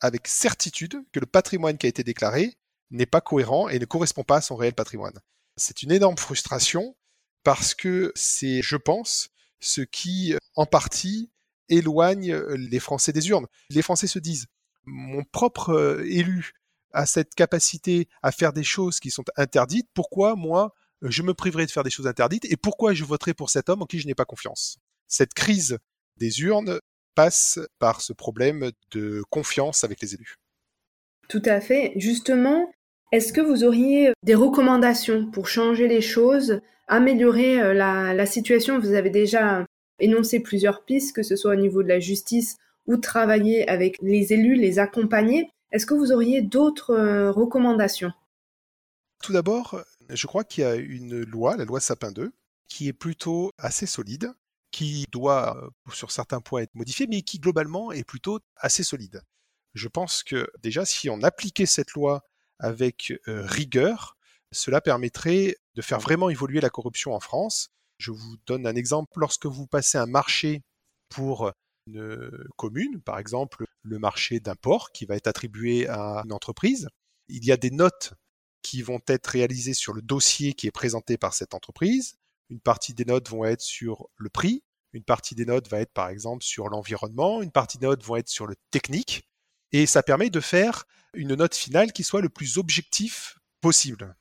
avec certitude, que le patrimoine qui a été déclaré n'est pas cohérent et ne correspond pas à son réel patrimoine. C'est une énorme frustration parce que c'est, je pense, ce qui, en partie, éloigne les Français des urnes. Les Français se disent, mon propre euh, élu a cette capacité à faire des choses qui sont interdites, pourquoi moi, je me priverai de faire des choses interdites et pourquoi je voterai pour cet homme en qui je n'ai pas confiance? Cette crise des urnes passe par ce problème de confiance avec les élus. Tout à fait. Justement, est-ce que vous auriez des recommandations pour changer les choses, améliorer euh, la, situation? Vous avez déjà énoncé plusieurs pistes, que ce soit au niveau de la justice ou travailler avec les élus, les accompagner. Est-ce que vous auriez d'autres euh, recommandations? Tout d'abord, je crois qu'il y a une loi, la loi Sapin 2, qui est plutôt assez solide, qui doit, euh, sur certains points, être modifiée, mais qui globalement est plutôt assez solide. Je pense que déjà, si on appliquait cette loi avec rigueur, cela permettrait de faire vraiment évoluer la corruption en France. Je vous donne un exemple. Lorsque vous passez un marché pour une commune, par exemple le marché d'un port qui va être attribué à une entreprise, il y a des notes qui vont être réalisées sur le dossier qui est présenté par cette entreprise. Une partie des notes vont être sur le prix, une partie des notes va être par exemple sur l'environnement, une partie des notes vont être sur le technique, et ça permet de faire une note finale qui soit le plus objectif possible.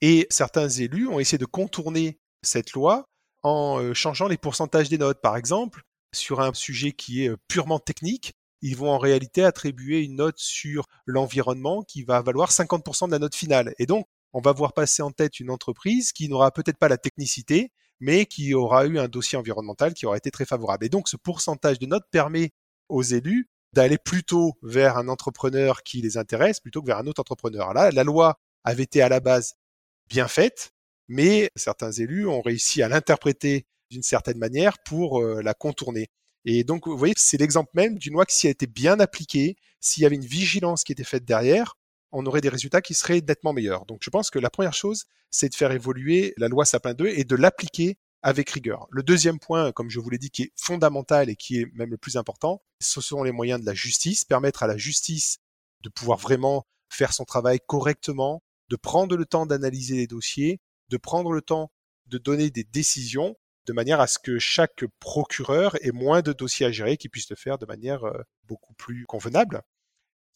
Et certains élus ont essayé de contourner cette loi en euh, changeant les pourcentages des notes. Par exemple, sur un sujet qui est purement technique, ils vont en réalité attribuer une note sur l'environnement qui va valoir 50% de la note finale. Et donc, on va voir passer en tête une entreprise qui n'aura peut-être pas la technicité, mais qui aura eu un dossier environnemental qui aura été très favorable. Et donc, ce pourcentage de notes permet aux élus d'aller plutôt vers un entrepreneur qui les intéresse plutôt que vers un autre entrepreneur. Là, la loi avait été à la base bien faite, mais certains élus ont réussi à l'interpréter d'une certaine manière pour euh, la contourner. Et donc, vous voyez, c'est l'exemple même d'une loi qui, s'y a été bien appliquée, s'il y avait une vigilance qui était faite derrière, on aurait des résultats qui seraient nettement meilleurs. Donc, je pense que la première chose, c'est de faire évoluer la loi Sapin 2 et de l'appliquer avec rigueur. Le deuxième point, comme je vous l'ai dit, qui est fondamental et qui est même le plus important, ce sont les moyens de la justice, permettre à la justice de pouvoir vraiment faire son travail correctement, de prendre le temps d'analyser les dossiers, de prendre le temps de donner des décisions de manière à ce que chaque procureur ait moins de dossiers à gérer, qu'il puisse le faire de manière euh, beaucoup plus convenable.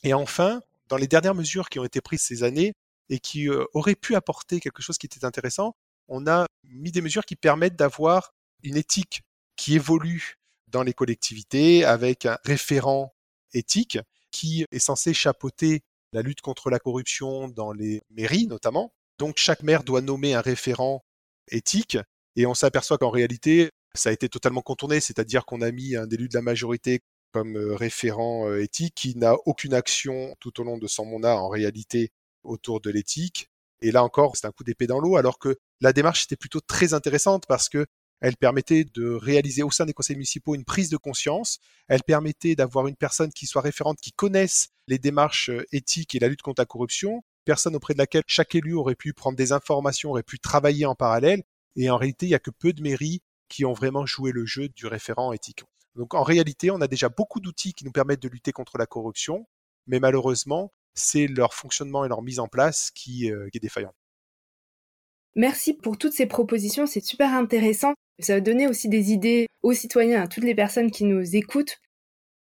Et enfin, dans les dernières mesures qui ont été prises ces années et qui euh, auraient pu apporter quelque chose qui était intéressant, on a mis des mesures qui permettent d'avoir une éthique qui évolue dans les collectivités avec un référent éthique qui est censé chapeauter la lutte contre la corruption dans les mairies notamment. Donc chaque maire doit nommer un référent éthique et on s'aperçoit qu'en réalité ça a été totalement contourné, c'est-à-dire qu'on a mis un élu de la majorité comme euh, référent euh, éthique qui n'a aucune action tout au long de son mandat en réalité autour de l'éthique et là encore, c'est un coup d'épée dans l'eau, alors que la démarche était plutôt très intéressante parce que elle permettait de réaliser au sein des conseils municipaux une prise de conscience. Elle permettait d'avoir une personne qui soit référente, qui connaisse les démarches euh, éthiques et la lutte contre la corruption, personne auprès de laquelle chaque élu aurait pu prendre des informations, aurait pu travailler en parallèle. Et en réalité, il n'y a que peu de mairies qui ont vraiment joué le jeu du référent éthique. Donc en réalité, on a déjà beaucoup d'outils qui nous permettent de lutter contre la corruption, mais malheureusement, c'est leur fonctionnement et leur mise en place qui, euh, qui est défaillant. Merci pour toutes ces propositions, c'est super intéressant. Ça va donner aussi des idées aux citoyens, à toutes les personnes qui nous écoutent.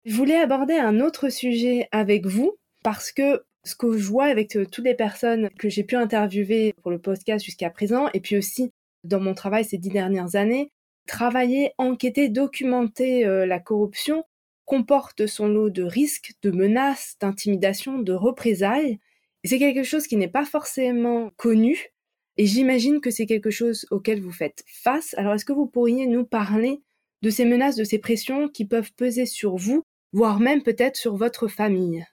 Je voulais aborder un autre sujet avec vous parce que ce que je vois avec euh, toutes les personnes que j'ai pu interviewer pour le podcast jusqu'à présent, et puis aussi dans mon travail ces dix dernières années, travailler, enquêter, documenter euh, la corruption comporte son lot de risques, de menaces, d'intimidation, de représailles. C'est quelque chose qui n'est pas forcément connu. Et j'imagine que c'est quelque chose auquel vous faites face. Alors est-ce que vous pourriez nous parler de ces menaces, de ces pressions qui peuvent peser sur vous, voire même peut-être sur votre famille?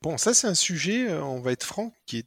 Bon, ça c'est un sujet, euh, on va être franc, qui est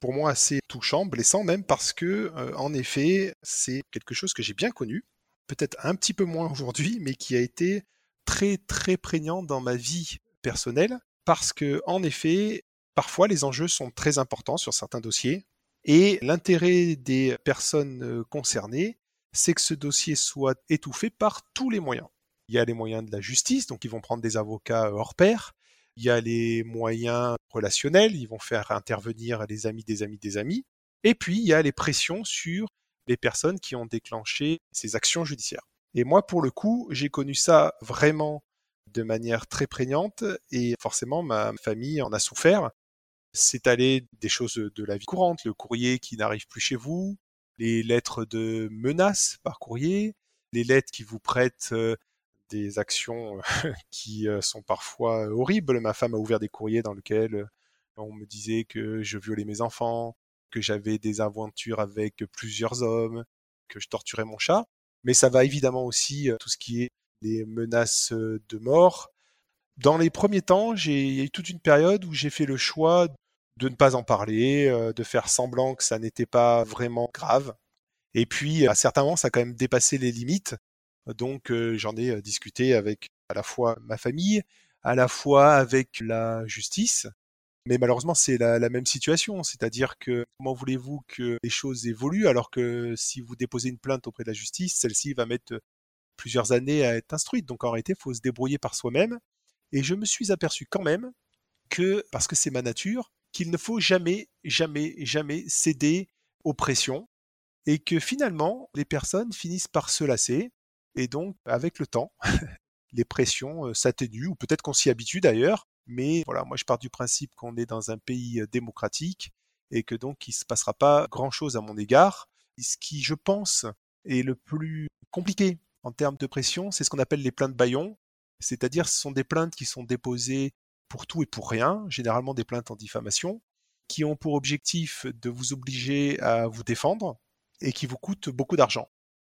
pour moi assez touchant, blessant même, parce que euh, en effet, c'est quelque chose que j'ai bien connu, peut-être un petit peu moins aujourd'hui, mais qui a été très très prégnant dans ma vie personnelle, parce que en effet, parfois les enjeux sont très importants sur certains dossiers, et l'intérêt des personnes euh, concernées, c'est que ce dossier soit étouffé par tous les moyens. Il y a les moyens de la justice, donc ils vont prendre des avocats hors pair. Il y a les moyens relationnels, ils vont faire intervenir les amis des amis des amis. Et puis, il y a les pressions sur les personnes qui ont déclenché ces actions judiciaires. Et moi, pour le coup, j'ai connu ça vraiment de manière très prégnante et forcément, ma famille en a souffert. C'est allé des choses de la vie courante, le courrier qui n'arrive plus chez vous, les lettres de menaces par courrier, les lettres qui vous prêtent euh, des actions qui euh, sont parfois horribles. Ma femme a ouvert des courriers dans lesquels euh, on me disait que je violais mes enfants, que j'avais des aventures avec plusieurs hommes, que je torturais mon chat. Mais ça va évidemment aussi euh, tout ce qui est les menaces de mort. Dans les premiers temps, j'ai eu toute une période où j'ai fait le choix de ne pas en parler, de faire semblant que ça n'était pas vraiment grave. Et puis, à certains moments, ça a quand même dépassé les limites. Donc j'en ai discuté avec à la fois ma famille, à la fois avec la justice. Mais malheureusement, c'est la, même situation. C'est-à-dire que comment voulez-vous que les choses évoluent alors que si vous déposez une plainte auprès de la justice, celle-ci va mettre plusieurs années à être instruite. Donc en réalité, il faut se débrouiller par soi-même. Et je me suis aperçu quand même que, parce que c'est ma nature, qu'il ne faut jamais, jamais, jamais céder aux pressions et que finalement, les personnes finissent par se lasser et donc, avec le temps, les pressions s'atténuent, ou peut-être qu'on s'y habitue d'ailleurs. Mais voilà, moi je pars du principe qu'on est dans un pays démocratique et que donc il ne se passera pas grand-chose à mon égard. Ce qui, je pense, est le plus compliqué en termes de pression, c'est ce qu'on appelle les plaintes baillons. C'est-à-dire, ce sont des plaintes qui sont déposées pour tout et pour rien, généralement des plaintes en diffamation, qui ont pour objectif de vous obliger à vous défendre et qui vous coûtent beaucoup d'argent.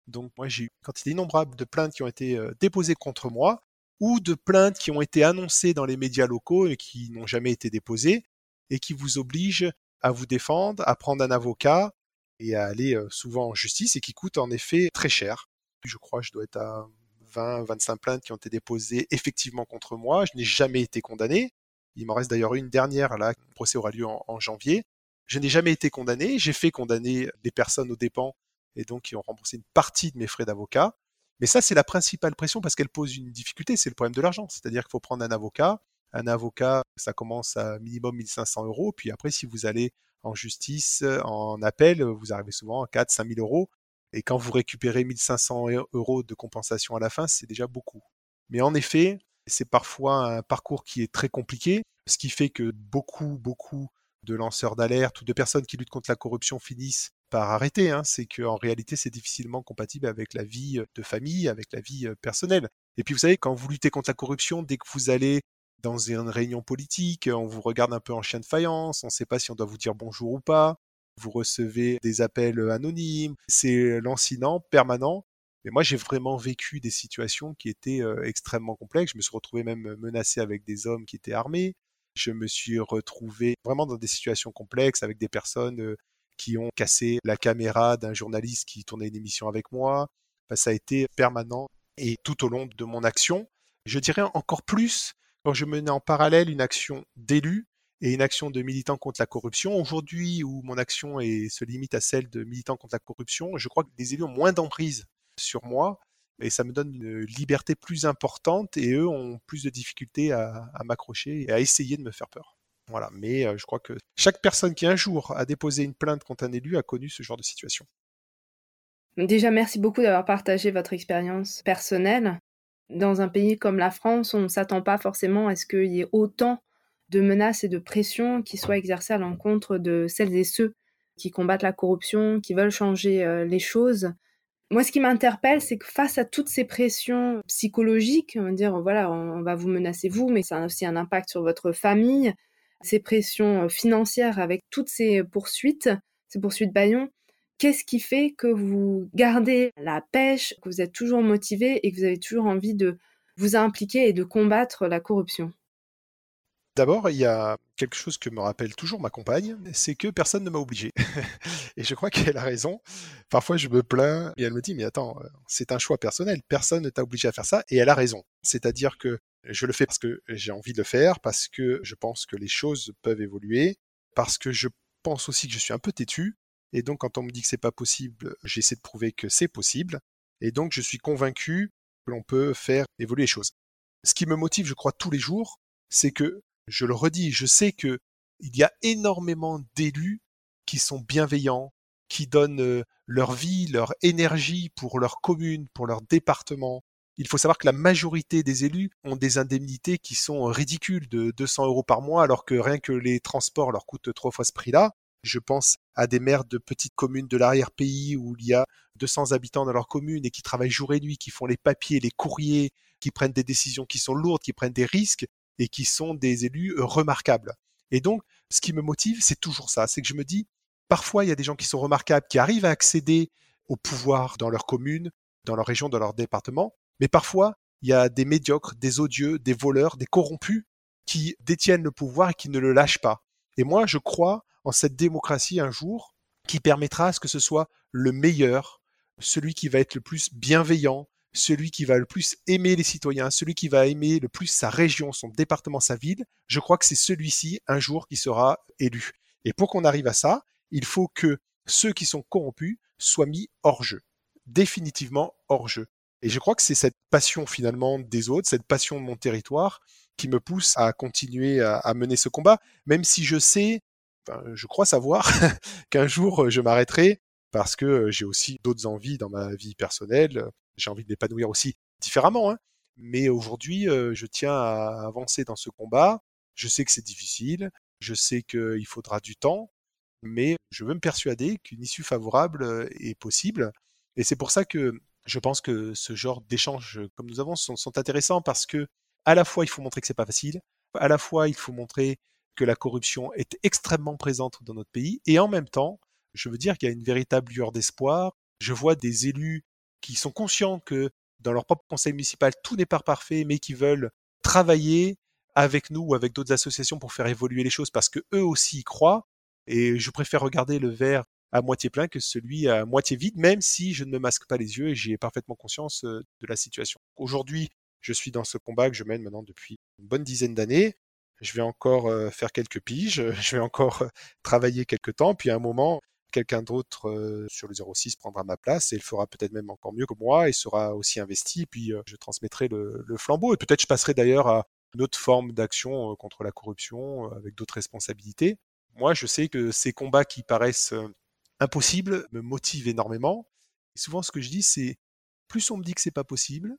Donc moi j'ai eu quantité innombrable de plaintes qui ont été déposées contre moi ou de plaintes qui ont été annoncées dans les médias locaux et qui n'ont jamais été déposées et qui vous obligent à vous défendre, à prendre un avocat et à aller souvent en justice et qui coûtent en effet très cher. Je crois que je dois être à 20, 25 plaintes qui ont été déposées effectivement contre moi. Je n'ai jamais été condamné. Il m'en reste d'ailleurs une dernière là. Le procès aura lieu en, janvier. Je n'ai jamais été condamné. J'ai fait condamner les personnes aux dépens et donc ils ont remboursé une partie de mes frais d'avocat. Mais ça, c'est la principale pression parce qu'elle pose une difficulté, c'est le problème de l'argent. C'est-à-dire qu'il faut prendre un avocat. Un avocat, ça commence à minimum 1500 euros. Puis après, si vous allez en justice, en appel, vous arrivez souvent à 4 5000 euros. Et quand vous récupérez 1500 euros de compensation à la fin, c'est déjà beaucoup. Mais en effet, c'est parfois un parcours qui est très compliqué, ce qui fait que beaucoup, beaucoup de lanceurs d'alerte ou de personnes qui luttent contre la corruption finissent par arrêter. Hein. C'est qu'en réalité, c'est difficilement compatible avec la vie de famille, avec la vie personnelle. Et puis, vous savez, quand vous luttez contre la corruption, dès que vous allez dans une réunion politique, on vous regarde un peu en chien de faïence, on ne sait pas si on doit vous dire bonjour ou pas, vous recevez des appels anonymes, c'est lancinant, permanent. Mais moi, j'ai vraiment vécu des situations qui étaient extrêmement complexes. Je me suis retrouvé même menacé avec des hommes qui étaient armés. Je me suis retrouvé vraiment dans des situations complexes avec des personnes qui ont cassé la caméra d'un journaliste qui tournait une émission avec moi. ça a été permanent et tout au long de mon action. Je dirais encore plus quand je menais en parallèle une action d'élu et une action de militant contre la corruption. Aujourd'hui, où mon action se limite à celle de militant contre la corruption, je crois que les élus ont moins d'emprise sur moi et ça me donne une liberté plus importante et eux ont plus de difficultés à, m'accrocher et à essayer de me faire peur. Voilà, mais euh, je crois que chaque personne qui un jour a déposé une plainte contre un élu a connu ce genre de situation. Déjà, merci beaucoup d'avoir partagé votre expérience personnelle. Dans un pays comme la France, on ne s'attend pas forcément à ce qu'il y ait autant de menaces et de pressions qui soient exercées à l'encontre de celles et ceux qui combattent la corruption, qui veulent changer euh, les choses. Moi, ce qui m'interpelle, c'est que face à toutes ces pressions psychologiques, on va dire, voilà, on va vous menacer vous, mais ça a aussi un impact sur votre famille, ces pressions euh, financières avec toutes ces poursuites, ces poursuites baillons, qu'est-ce qui fait que vous gardez la pêche, que vous êtes toujours motivé et que vous avez toujours envie de vous impliquer et de combattre la corruption? D'abord, il y a quelque chose que me rappelle toujours ma compagne, c'est que personne ne m'a obligé. et je crois qu'elle a raison. Parfois, je me plains et elle me dit, mais attends, c'est un choix personnel. Personne ne t'a obligé à faire ça. Et elle a raison. C'est-à-dire que je le fais parce que j'ai envie de le faire, parce que je pense que les choses peuvent évoluer, parce que je pense aussi que je suis un peu têtu. Et donc, quand on me dit que c'est pas possible, j'essaie de prouver que c'est possible. Et donc, je suis convaincu que l'on peut faire évoluer les choses. Ce qui me motive, je crois, tous les jours, c'est que je le redis, je sais que il y a énormément d'élus qui sont bienveillants, qui donnent leur vie, leur énergie pour leur commune, pour leur département. Il faut savoir que la majorité des élus ont des indemnités qui sont ridicules de 200 euros par mois, alors que rien que les transports leur coûtent trois fois ce prix-là. Je pense à des maires de petites communes de l'arrière-pays où il y a 200 habitants dans leur commune et qui travaillent jour et nuit, qui font les papiers, les courriers, qui prennent des décisions qui sont lourdes, qui prennent des risques et qui sont des élus euh, remarquables. Et donc, ce qui me motive, c'est toujours ça, c'est que je me dis, parfois, il y a des gens qui sont remarquables, qui arrivent à accéder au pouvoir dans leur commune, dans leur région, dans leur département, mais parfois, il y a des médiocres, des odieux, des voleurs, des corrompus qui détiennent le pouvoir et qui ne le lâchent pas. Et moi, je crois en cette démocratie un jour qui permettra à ce que ce soit le meilleur, celui qui va être le plus bienveillant, celui qui va le plus aimer les citoyens, celui qui va aimer le plus sa région, son département, sa ville, je crois que c'est celui-ci un jour qui sera élu. Et pour qu'on arrive à ça, il faut que ceux qui sont corrompus soient mis hors jeu, définitivement hors jeu. Et je crois que c'est cette passion finalement des autres, cette passion de mon territoire qui me pousse à continuer à, mener ce combat, même si je sais, je crois savoir qu'un jour je m'arrêterai parce que j'ai aussi d'autres envies dans ma vie personnelle j'ai envie de l'épanouir aussi différemment. Hein. Mais aujourd'hui, euh, je tiens à avancer dans ce combat. Je sais que c'est difficile, je sais qu'il faudra du temps, mais je veux me persuader qu'une issue favorable euh, est possible. Et c'est pour ça que je pense que ce genre d'échanges comme nous avons sont, sont, intéressants parce que à la fois il faut montrer que c'est pas facile, à la fois il faut montrer que la corruption est extrêmement présente dans notre pays, et en même temps, je veux dire qu'il y a une véritable lueur d'espoir. Je vois des élus qui sont conscients que dans leur propre conseil municipal, tout n'est pas parfait, mais qui veulent travailler avec nous ou avec d'autres associations pour faire évoluer les choses parce que eux aussi y croient. Et je préfère regarder le verre à moitié plein que celui à moitié vide, même si je ne me masque pas les yeux et j'ai parfaitement conscience euh, de la situation. Aujourd'hui, je suis dans ce combat que je mène maintenant depuis une bonne dizaine d'années. Je vais encore euh, faire quelques piges, je vais encore euh, travailler quelques temps, puis à un moment, quelqu'un d'autre sur le 06 prendra ma place et il fera peut-être même encore mieux que moi et sera aussi investi. puis je transmettrai le, flambeau et peut-être je passerai d'ailleurs à une autre forme d'action contre la corruption avec d'autres responsabilités. Moi, je sais que ces combats qui paraissent impossibles me motivent énormément. Souvent, ce que je dis, c'est plus on me dit que c'est pas possible,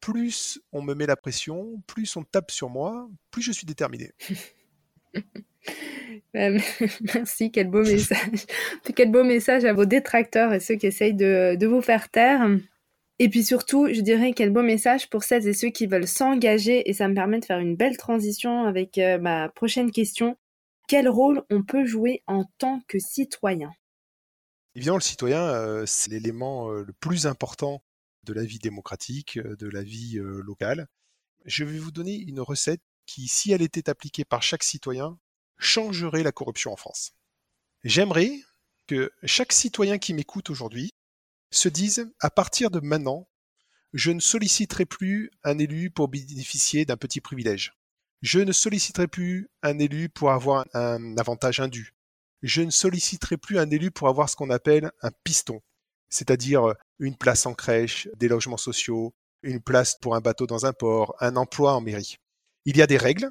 plus on me met la pression, plus on tape sur moi, plus je suis déterminé. Merci, quel beau message. quel beau message à vos détracteurs et ceux qui essayent de, de, vous faire taire. Et puis surtout, je dirais quel beau message pour celles et ceux qui veulent s'engager et ça me permet de faire une belle transition avec euh, ma prochaine question. Quel rôle on peut jouer en tant que citoyen? Évidemment, le citoyen, euh, c'est l'élément euh, le plus important de la vie démocratique, de la vie locale. Je vais vous donner une recette qui, si elle était appliquée par chaque citoyen, changerait la corruption en France. J'aimerais que chaque citoyen qui m'écoute aujourd'hui se dise, à partir de maintenant, je ne solliciterai plus un élu pour bénéficier d'un petit privilège. Je ne solliciterai plus un élu pour avoir un avantage indu. Je ne solliciterai plus un élu pour avoir ce qu'on appelle un piston. c'est-à-dire une place en crèche, des logements sociaux, une place pour un bateau dans un port, un emploi en mairie. Il y a des règles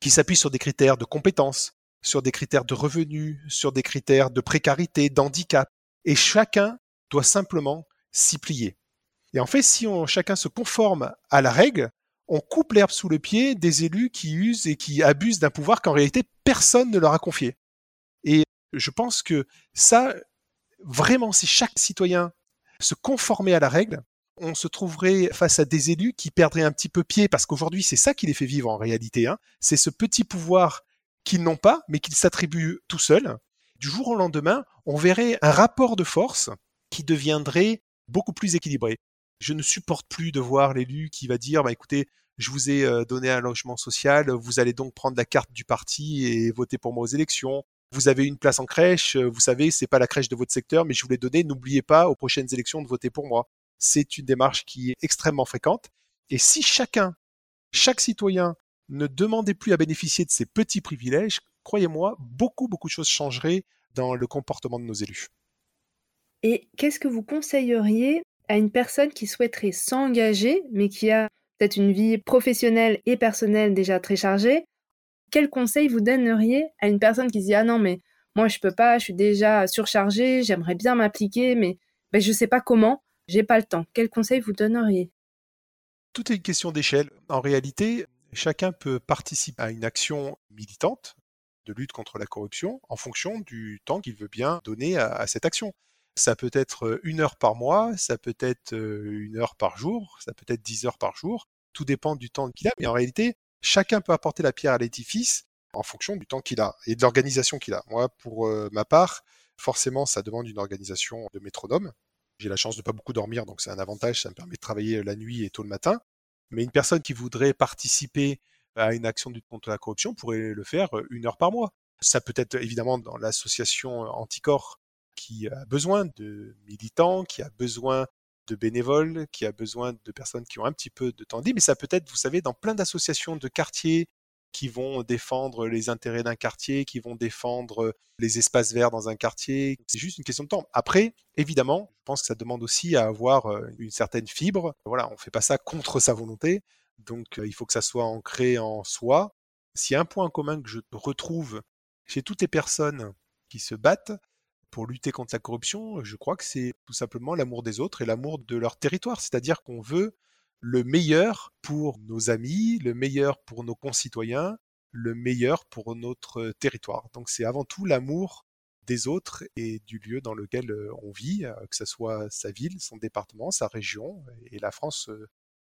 qui s'appuient sur des critères de compétences, sur des critères de revenus, sur des critères de précarité, d'handicap, et chacun doit simplement s'y plier. Et en fait, si chacun se conforme à la règle, on coupe l'herbe sous le pied des élus qui usent et qui abusent d'un pouvoir qu'en réalité personne ne leur a confié. Je pense que ça, vraiment, si chaque citoyen se conformait à la règle, on se trouverait face à des élus qui perdraient un petit peu pied, parce qu'aujourd'hui, c'est ça qui les fait vivre en réalité. Hein. C'est ce petit pouvoir qu'ils n'ont pas, mais qu'ils s'attribuent tout seuls. Du jour au lendemain, on verrait un rapport de force qui deviendrait beaucoup plus équilibré. Je ne supporte plus de voir l'élu qui va dire, bah, écoutez, je vous ai euh, donné un logement social, vous allez donc prendre la carte du parti et voter pour moi aux élections. Vous avez une place en crèche, euh, vous savez, c'est pas la crèche de votre secteur, mais je vous l'ai donné. N'oubliez pas aux prochaines élections de voter pour moi. C'est une démarche qui est extrêmement fréquente. Et si chacun, chaque citoyen ne demandait plus à bénéficier de ces petits privilèges, croyez-moi, beaucoup, beaucoup de choses changeraient dans le comportement de nos élus. Et qu'est-ce que vous conseilleriez à une personne qui souhaiterait s'engager, mais qui a peut-être une vie professionnelle et personnelle déjà très chargée Quel conseil vous donneriez à une personne qui se dit Ah non, mais moi je peux pas, je suis déjà surchargée, j'aimerais bien m'appliquer, mais ben, je ne sais pas comment, j'ai pas le temps. Quel conseil vous donneriez? Tout est une question d'échelle. En réalité, chacun peut participer à une action militante de lutte contre la corruption en fonction du temps qu'il veut bien donner à, cette action. Ça peut être une heure par mois, ça peut être une heure par jour, ça peut être dix heures par jour. Tout dépend du temps qu'il a. Mais en réalité, chacun peut apporter la pierre à l'édifice en fonction du temps qu'il a et de l'organisation qu'il a. Moi, pour ma part, forcément, ça demande une organisation de métronome. J'ai la chance de pas beaucoup dormir, donc c'est un avantage, ça me permet de travailler la nuit et tôt le matin. Mais une personne qui voudrait participer à une action de lutte contre la corruption pourrait le faire une heure par mois. Ça peut être évidemment dans l'association Anticorps qui a besoin de militants, qui a besoin de bénévoles, qui a besoin de personnes qui ont un petit peu de temps libre, mais ça peut être, vous savez, dans plein d'associations de quartiers qui vont défendre les intérêts d'un quartier, qui vont défendre les espaces verts dans un quartier. C'est juste une question de temps. Après, évidemment, je pense que ça demande aussi à avoir une certaine fibre. Voilà, on fait pas ça contre sa volonté. Donc, il faut que ça soit ancré en soi. S'il y a un point commun que je retrouve chez toutes les personnes qui se battent, pour lutter contre la corruption, je crois que c'est tout simplement l'amour des autres et l'amour de leur territoire. C'est-à-dire qu'on veut le meilleur pour nos amis, le meilleur pour nos concitoyens, le meilleur pour notre territoire. Donc c'est avant tout l'amour des autres et du lieu dans lequel on vit, que ce soit sa ville, son département, sa région et la France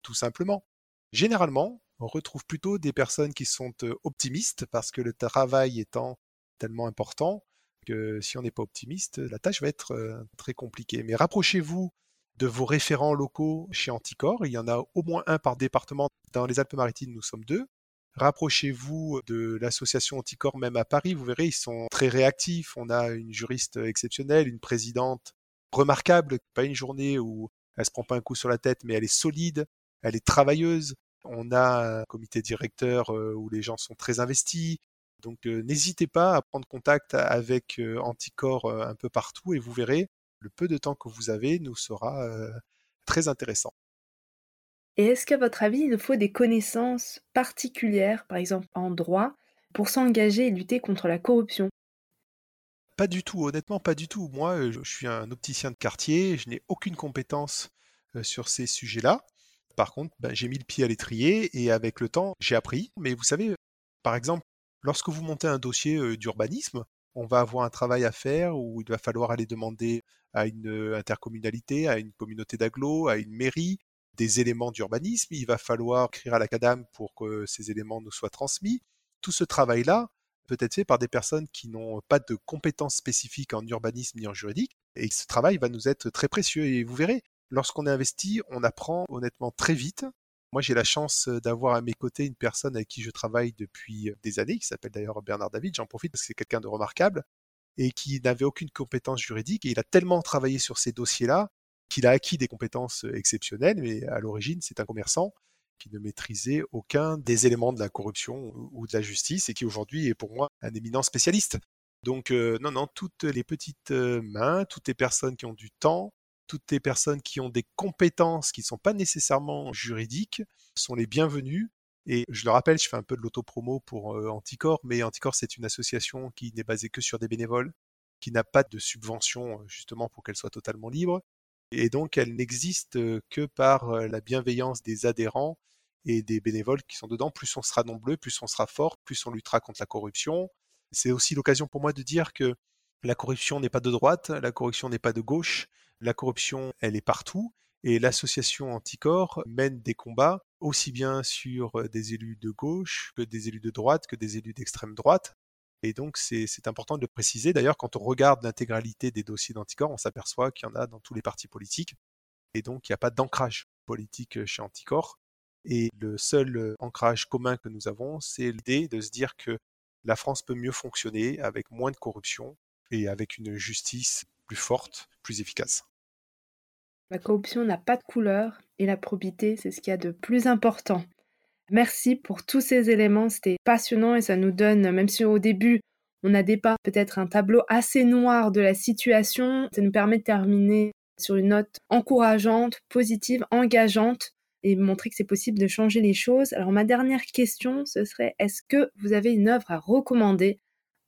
tout simplement. Généralement, on retrouve plutôt des personnes qui sont optimistes parce que le travail étant tellement important, que si on n'est pas optimiste, la tâche va être euh, très compliquée. Mais rapprochez-vous de vos référents locaux chez Anticor. Il y en a au moins un par département. Dans les Alpes-Maritimes, nous sommes deux. Rapprochez-vous de l'association Anticor même à Paris. Vous verrez, ils sont très réactifs. On a une juriste exceptionnelle, une présidente remarquable. Pas une journée où elle se prend pas un coup sur la tête, mais elle est solide, elle est travailleuse. On a un comité directeur euh, où les gens sont très investis. Donc n'hésitez pas à prendre contact avec Anticorps un peu partout et vous verrez, le peu de temps que vous avez nous sera très intéressant. Et est-ce qu'à votre avis, il faut des connaissances particulières, par exemple en droit, pour s'engager et lutter contre la corruption? Pas du tout, honnêtement, pas du tout. Moi, je suis un opticien de quartier, je n'ai aucune compétence sur ces sujets-là. Par contre, ben, j'ai mis le pied à l'étrier et avec le temps, j'ai appris. Mais vous savez, par exemple, Lorsque vous montez un dossier d'urbanisme, on va avoir un travail à faire où il va falloir aller demander à une intercommunalité, à une communauté d'agglo, à une mairie des éléments d'urbanisme. Il va falloir écrire à la CADAM pour que ces éléments nous soient transmis. Tout ce travail-là peut être fait par des personnes qui n'ont pas de compétences spécifiques en urbanisme ni en juridique. Et ce travail va nous être très précieux. Et vous verrez, lorsqu'on est investi, on apprend honnêtement très vite moi, j'ai la chance d'avoir à mes côtés une personne avec qui je travaille depuis des années, qui s'appelle d'ailleurs Bernard David. J'en profite parce que c'est quelqu'un de remarquable et qui n'avait aucune compétence juridique. Et il a tellement travaillé sur ces dossiers-là qu'il a acquis des compétences exceptionnelles. Mais à l'origine, c'est un commerçant qui ne maîtrisait aucun des éléments de la corruption ou de la justice et qui aujourd'hui est pour moi un éminent spécialiste. Donc non, non, toutes les petites mains, toutes les personnes qui ont du temps, toutes les personnes qui ont des compétences qui ne sont pas nécessairement juridiques sont les bienvenues. Et je le rappelle, je fais un peu de l'autopromo pour euh, Anticor, mais Anticor, c'est une association qui n'est basée que sur des bénévoles, qui n'a pas de subvention justement pour qu'elle soit totalement libre. Et donc, elle n'existe que par la bienveillance des adhérents et des bénévoles qui sont dedans. Plus on sera nombreux, plus on sera fort, plus on luttera contre la corruption. C'est aussi l'occasion pour moi de dire que la corruption n'est pas de droite, la corruption n'est pas de gauche, la corruption, elle est partout. Et l'association Anticor mène des combats aussi bien sur des élus de gauche que des élus de droite, que des élus d'extrême droite. Et donc, c'est important de le préciser. D'ailleurs, quand on regarde l'intégralité des dossiers d'Anticor, on s'aperçoit qu'il y en a dans tous les partis politiques. Et donc, il n'y a pas d'ancrage politique chez Anticor. Et le seul ancrage commun que nous avons, c'est l'idée de se dire que la France peut mieux fonctionner avec moins de corruption et avec une justice plus forte, plus efficace. La corruption n'a pas de couleur et la probité, c'est ce qu'il y a de plus important. Merci pour tous ces éléments, c'était passionnant et ça nous donne, même si au début on a dépeint peut-être un tableau assez noir de la situation, ça nous permet de terminer sur une note encourageante, positive, engageante et montrer que c'est possible de changer les choses. Alors ma dernière question, ce serait est-ce que vous avez une œuvre à recommander,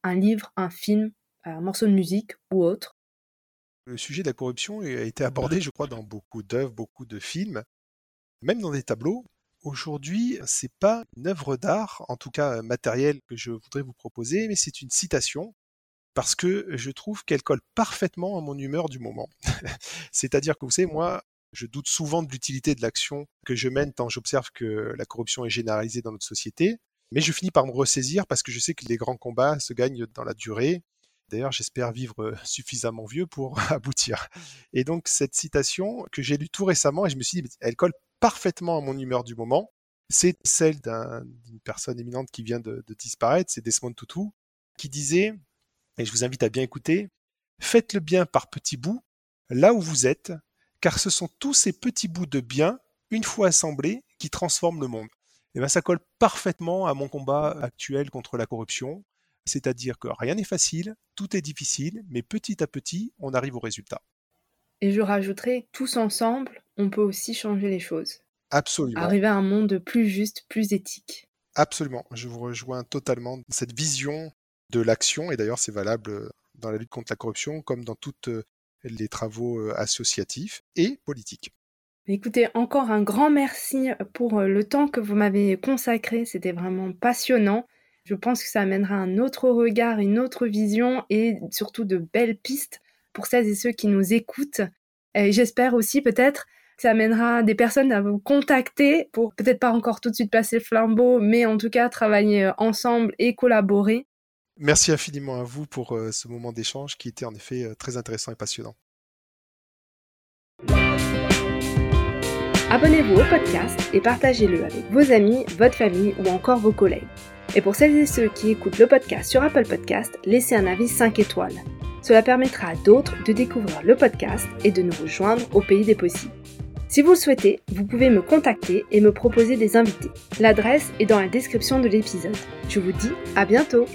un livre, un film, un morceau de musique ou autre? Le sujet de la corruption a été abordé, je crois, dans beaucoup d'œuvres, beaucoup de films, même dans des tableaux. Aujourd'hui, c'est pas une œuvre d'art, en tout cas matérielle, que je voudrais vous proposer, mais c'est une citation parce que je trouve qu'elle colle parfaitement à mon humeur du moment. C'est-à-dire que vous savez, moi, je doute souvent de l'utilité de l'action que je mène tant j'observe que la corruption est généralisée dans notre société, mais je finis par me ressaisir parce que je sais que les grands combats se gagnent dans la durée. D'ailleurs, j'espère vivre suffisamment vieux pour aboutir. Et donc, cette citation que j'ai lue tout récemment, et je me suis dit, elle colle parfaitement à mon humeur du moment. C'est celle d'une personne éminente qui vient de, disparaître, c'est Desmond Tutu, qui disait, et je vous invite à bien écouter, faites le bien par petits bouts, là où vous êtes, car ce sont tous ces petits bouts de bien, une fois assemblés, qui transforment le monde. Et bien ça colle parfaitement à mon combat actuel contre la corruption, c'est-à-dire que rien n'est facile, tout est difficile, mais petit à petit, on arrive au résultat. Et je rajouterai, tous ensemble, on peut aussi changer les choses. Absolument. Arriver à un monde plus juste, plus éthique. Absolument. Je vous rejoins totalement dans cette vision de l'action, et d'ailleurs c'est valable dans la lutte contre la corruption comme dans tous euh, les travaux euh, associatifs et politiques. Écoutez, encore un grand merci pour euh, le temps que vous m'avez consacré. C'était vraiment passionnant. Je pense que ça amènera un autre regard, une autre vision et surtout de belles pistes pour celles et ceux qui nous écoutent. Et j'espère aussi peut-être que ça amènera des personnes à vous contacter pour peut-être pas encore tout de suite passer le flambeau, mais en tout cas travailler euh, ensemble et collaborer. Merci infiniment à vous pour euh, ce moment d'échange qui était en effet euh, très intéressant et passionnant. Abonnez-vous au podcast et partagez-le avec vos amis, votre famille ou encore vos collègues. Et pour celles et ceux qui écoutent le podcast sur Apple Podcast, laissez un avis 5 étoiles. Cela permettra à d'autres de découvrir le podcast et de nous rejoindre au pays des possibles. Si vous le souhaitez, vous pouvez me contacter et me proposer des invités. L'adresse est dans la description de l'épisode. Je vous dis à bientôt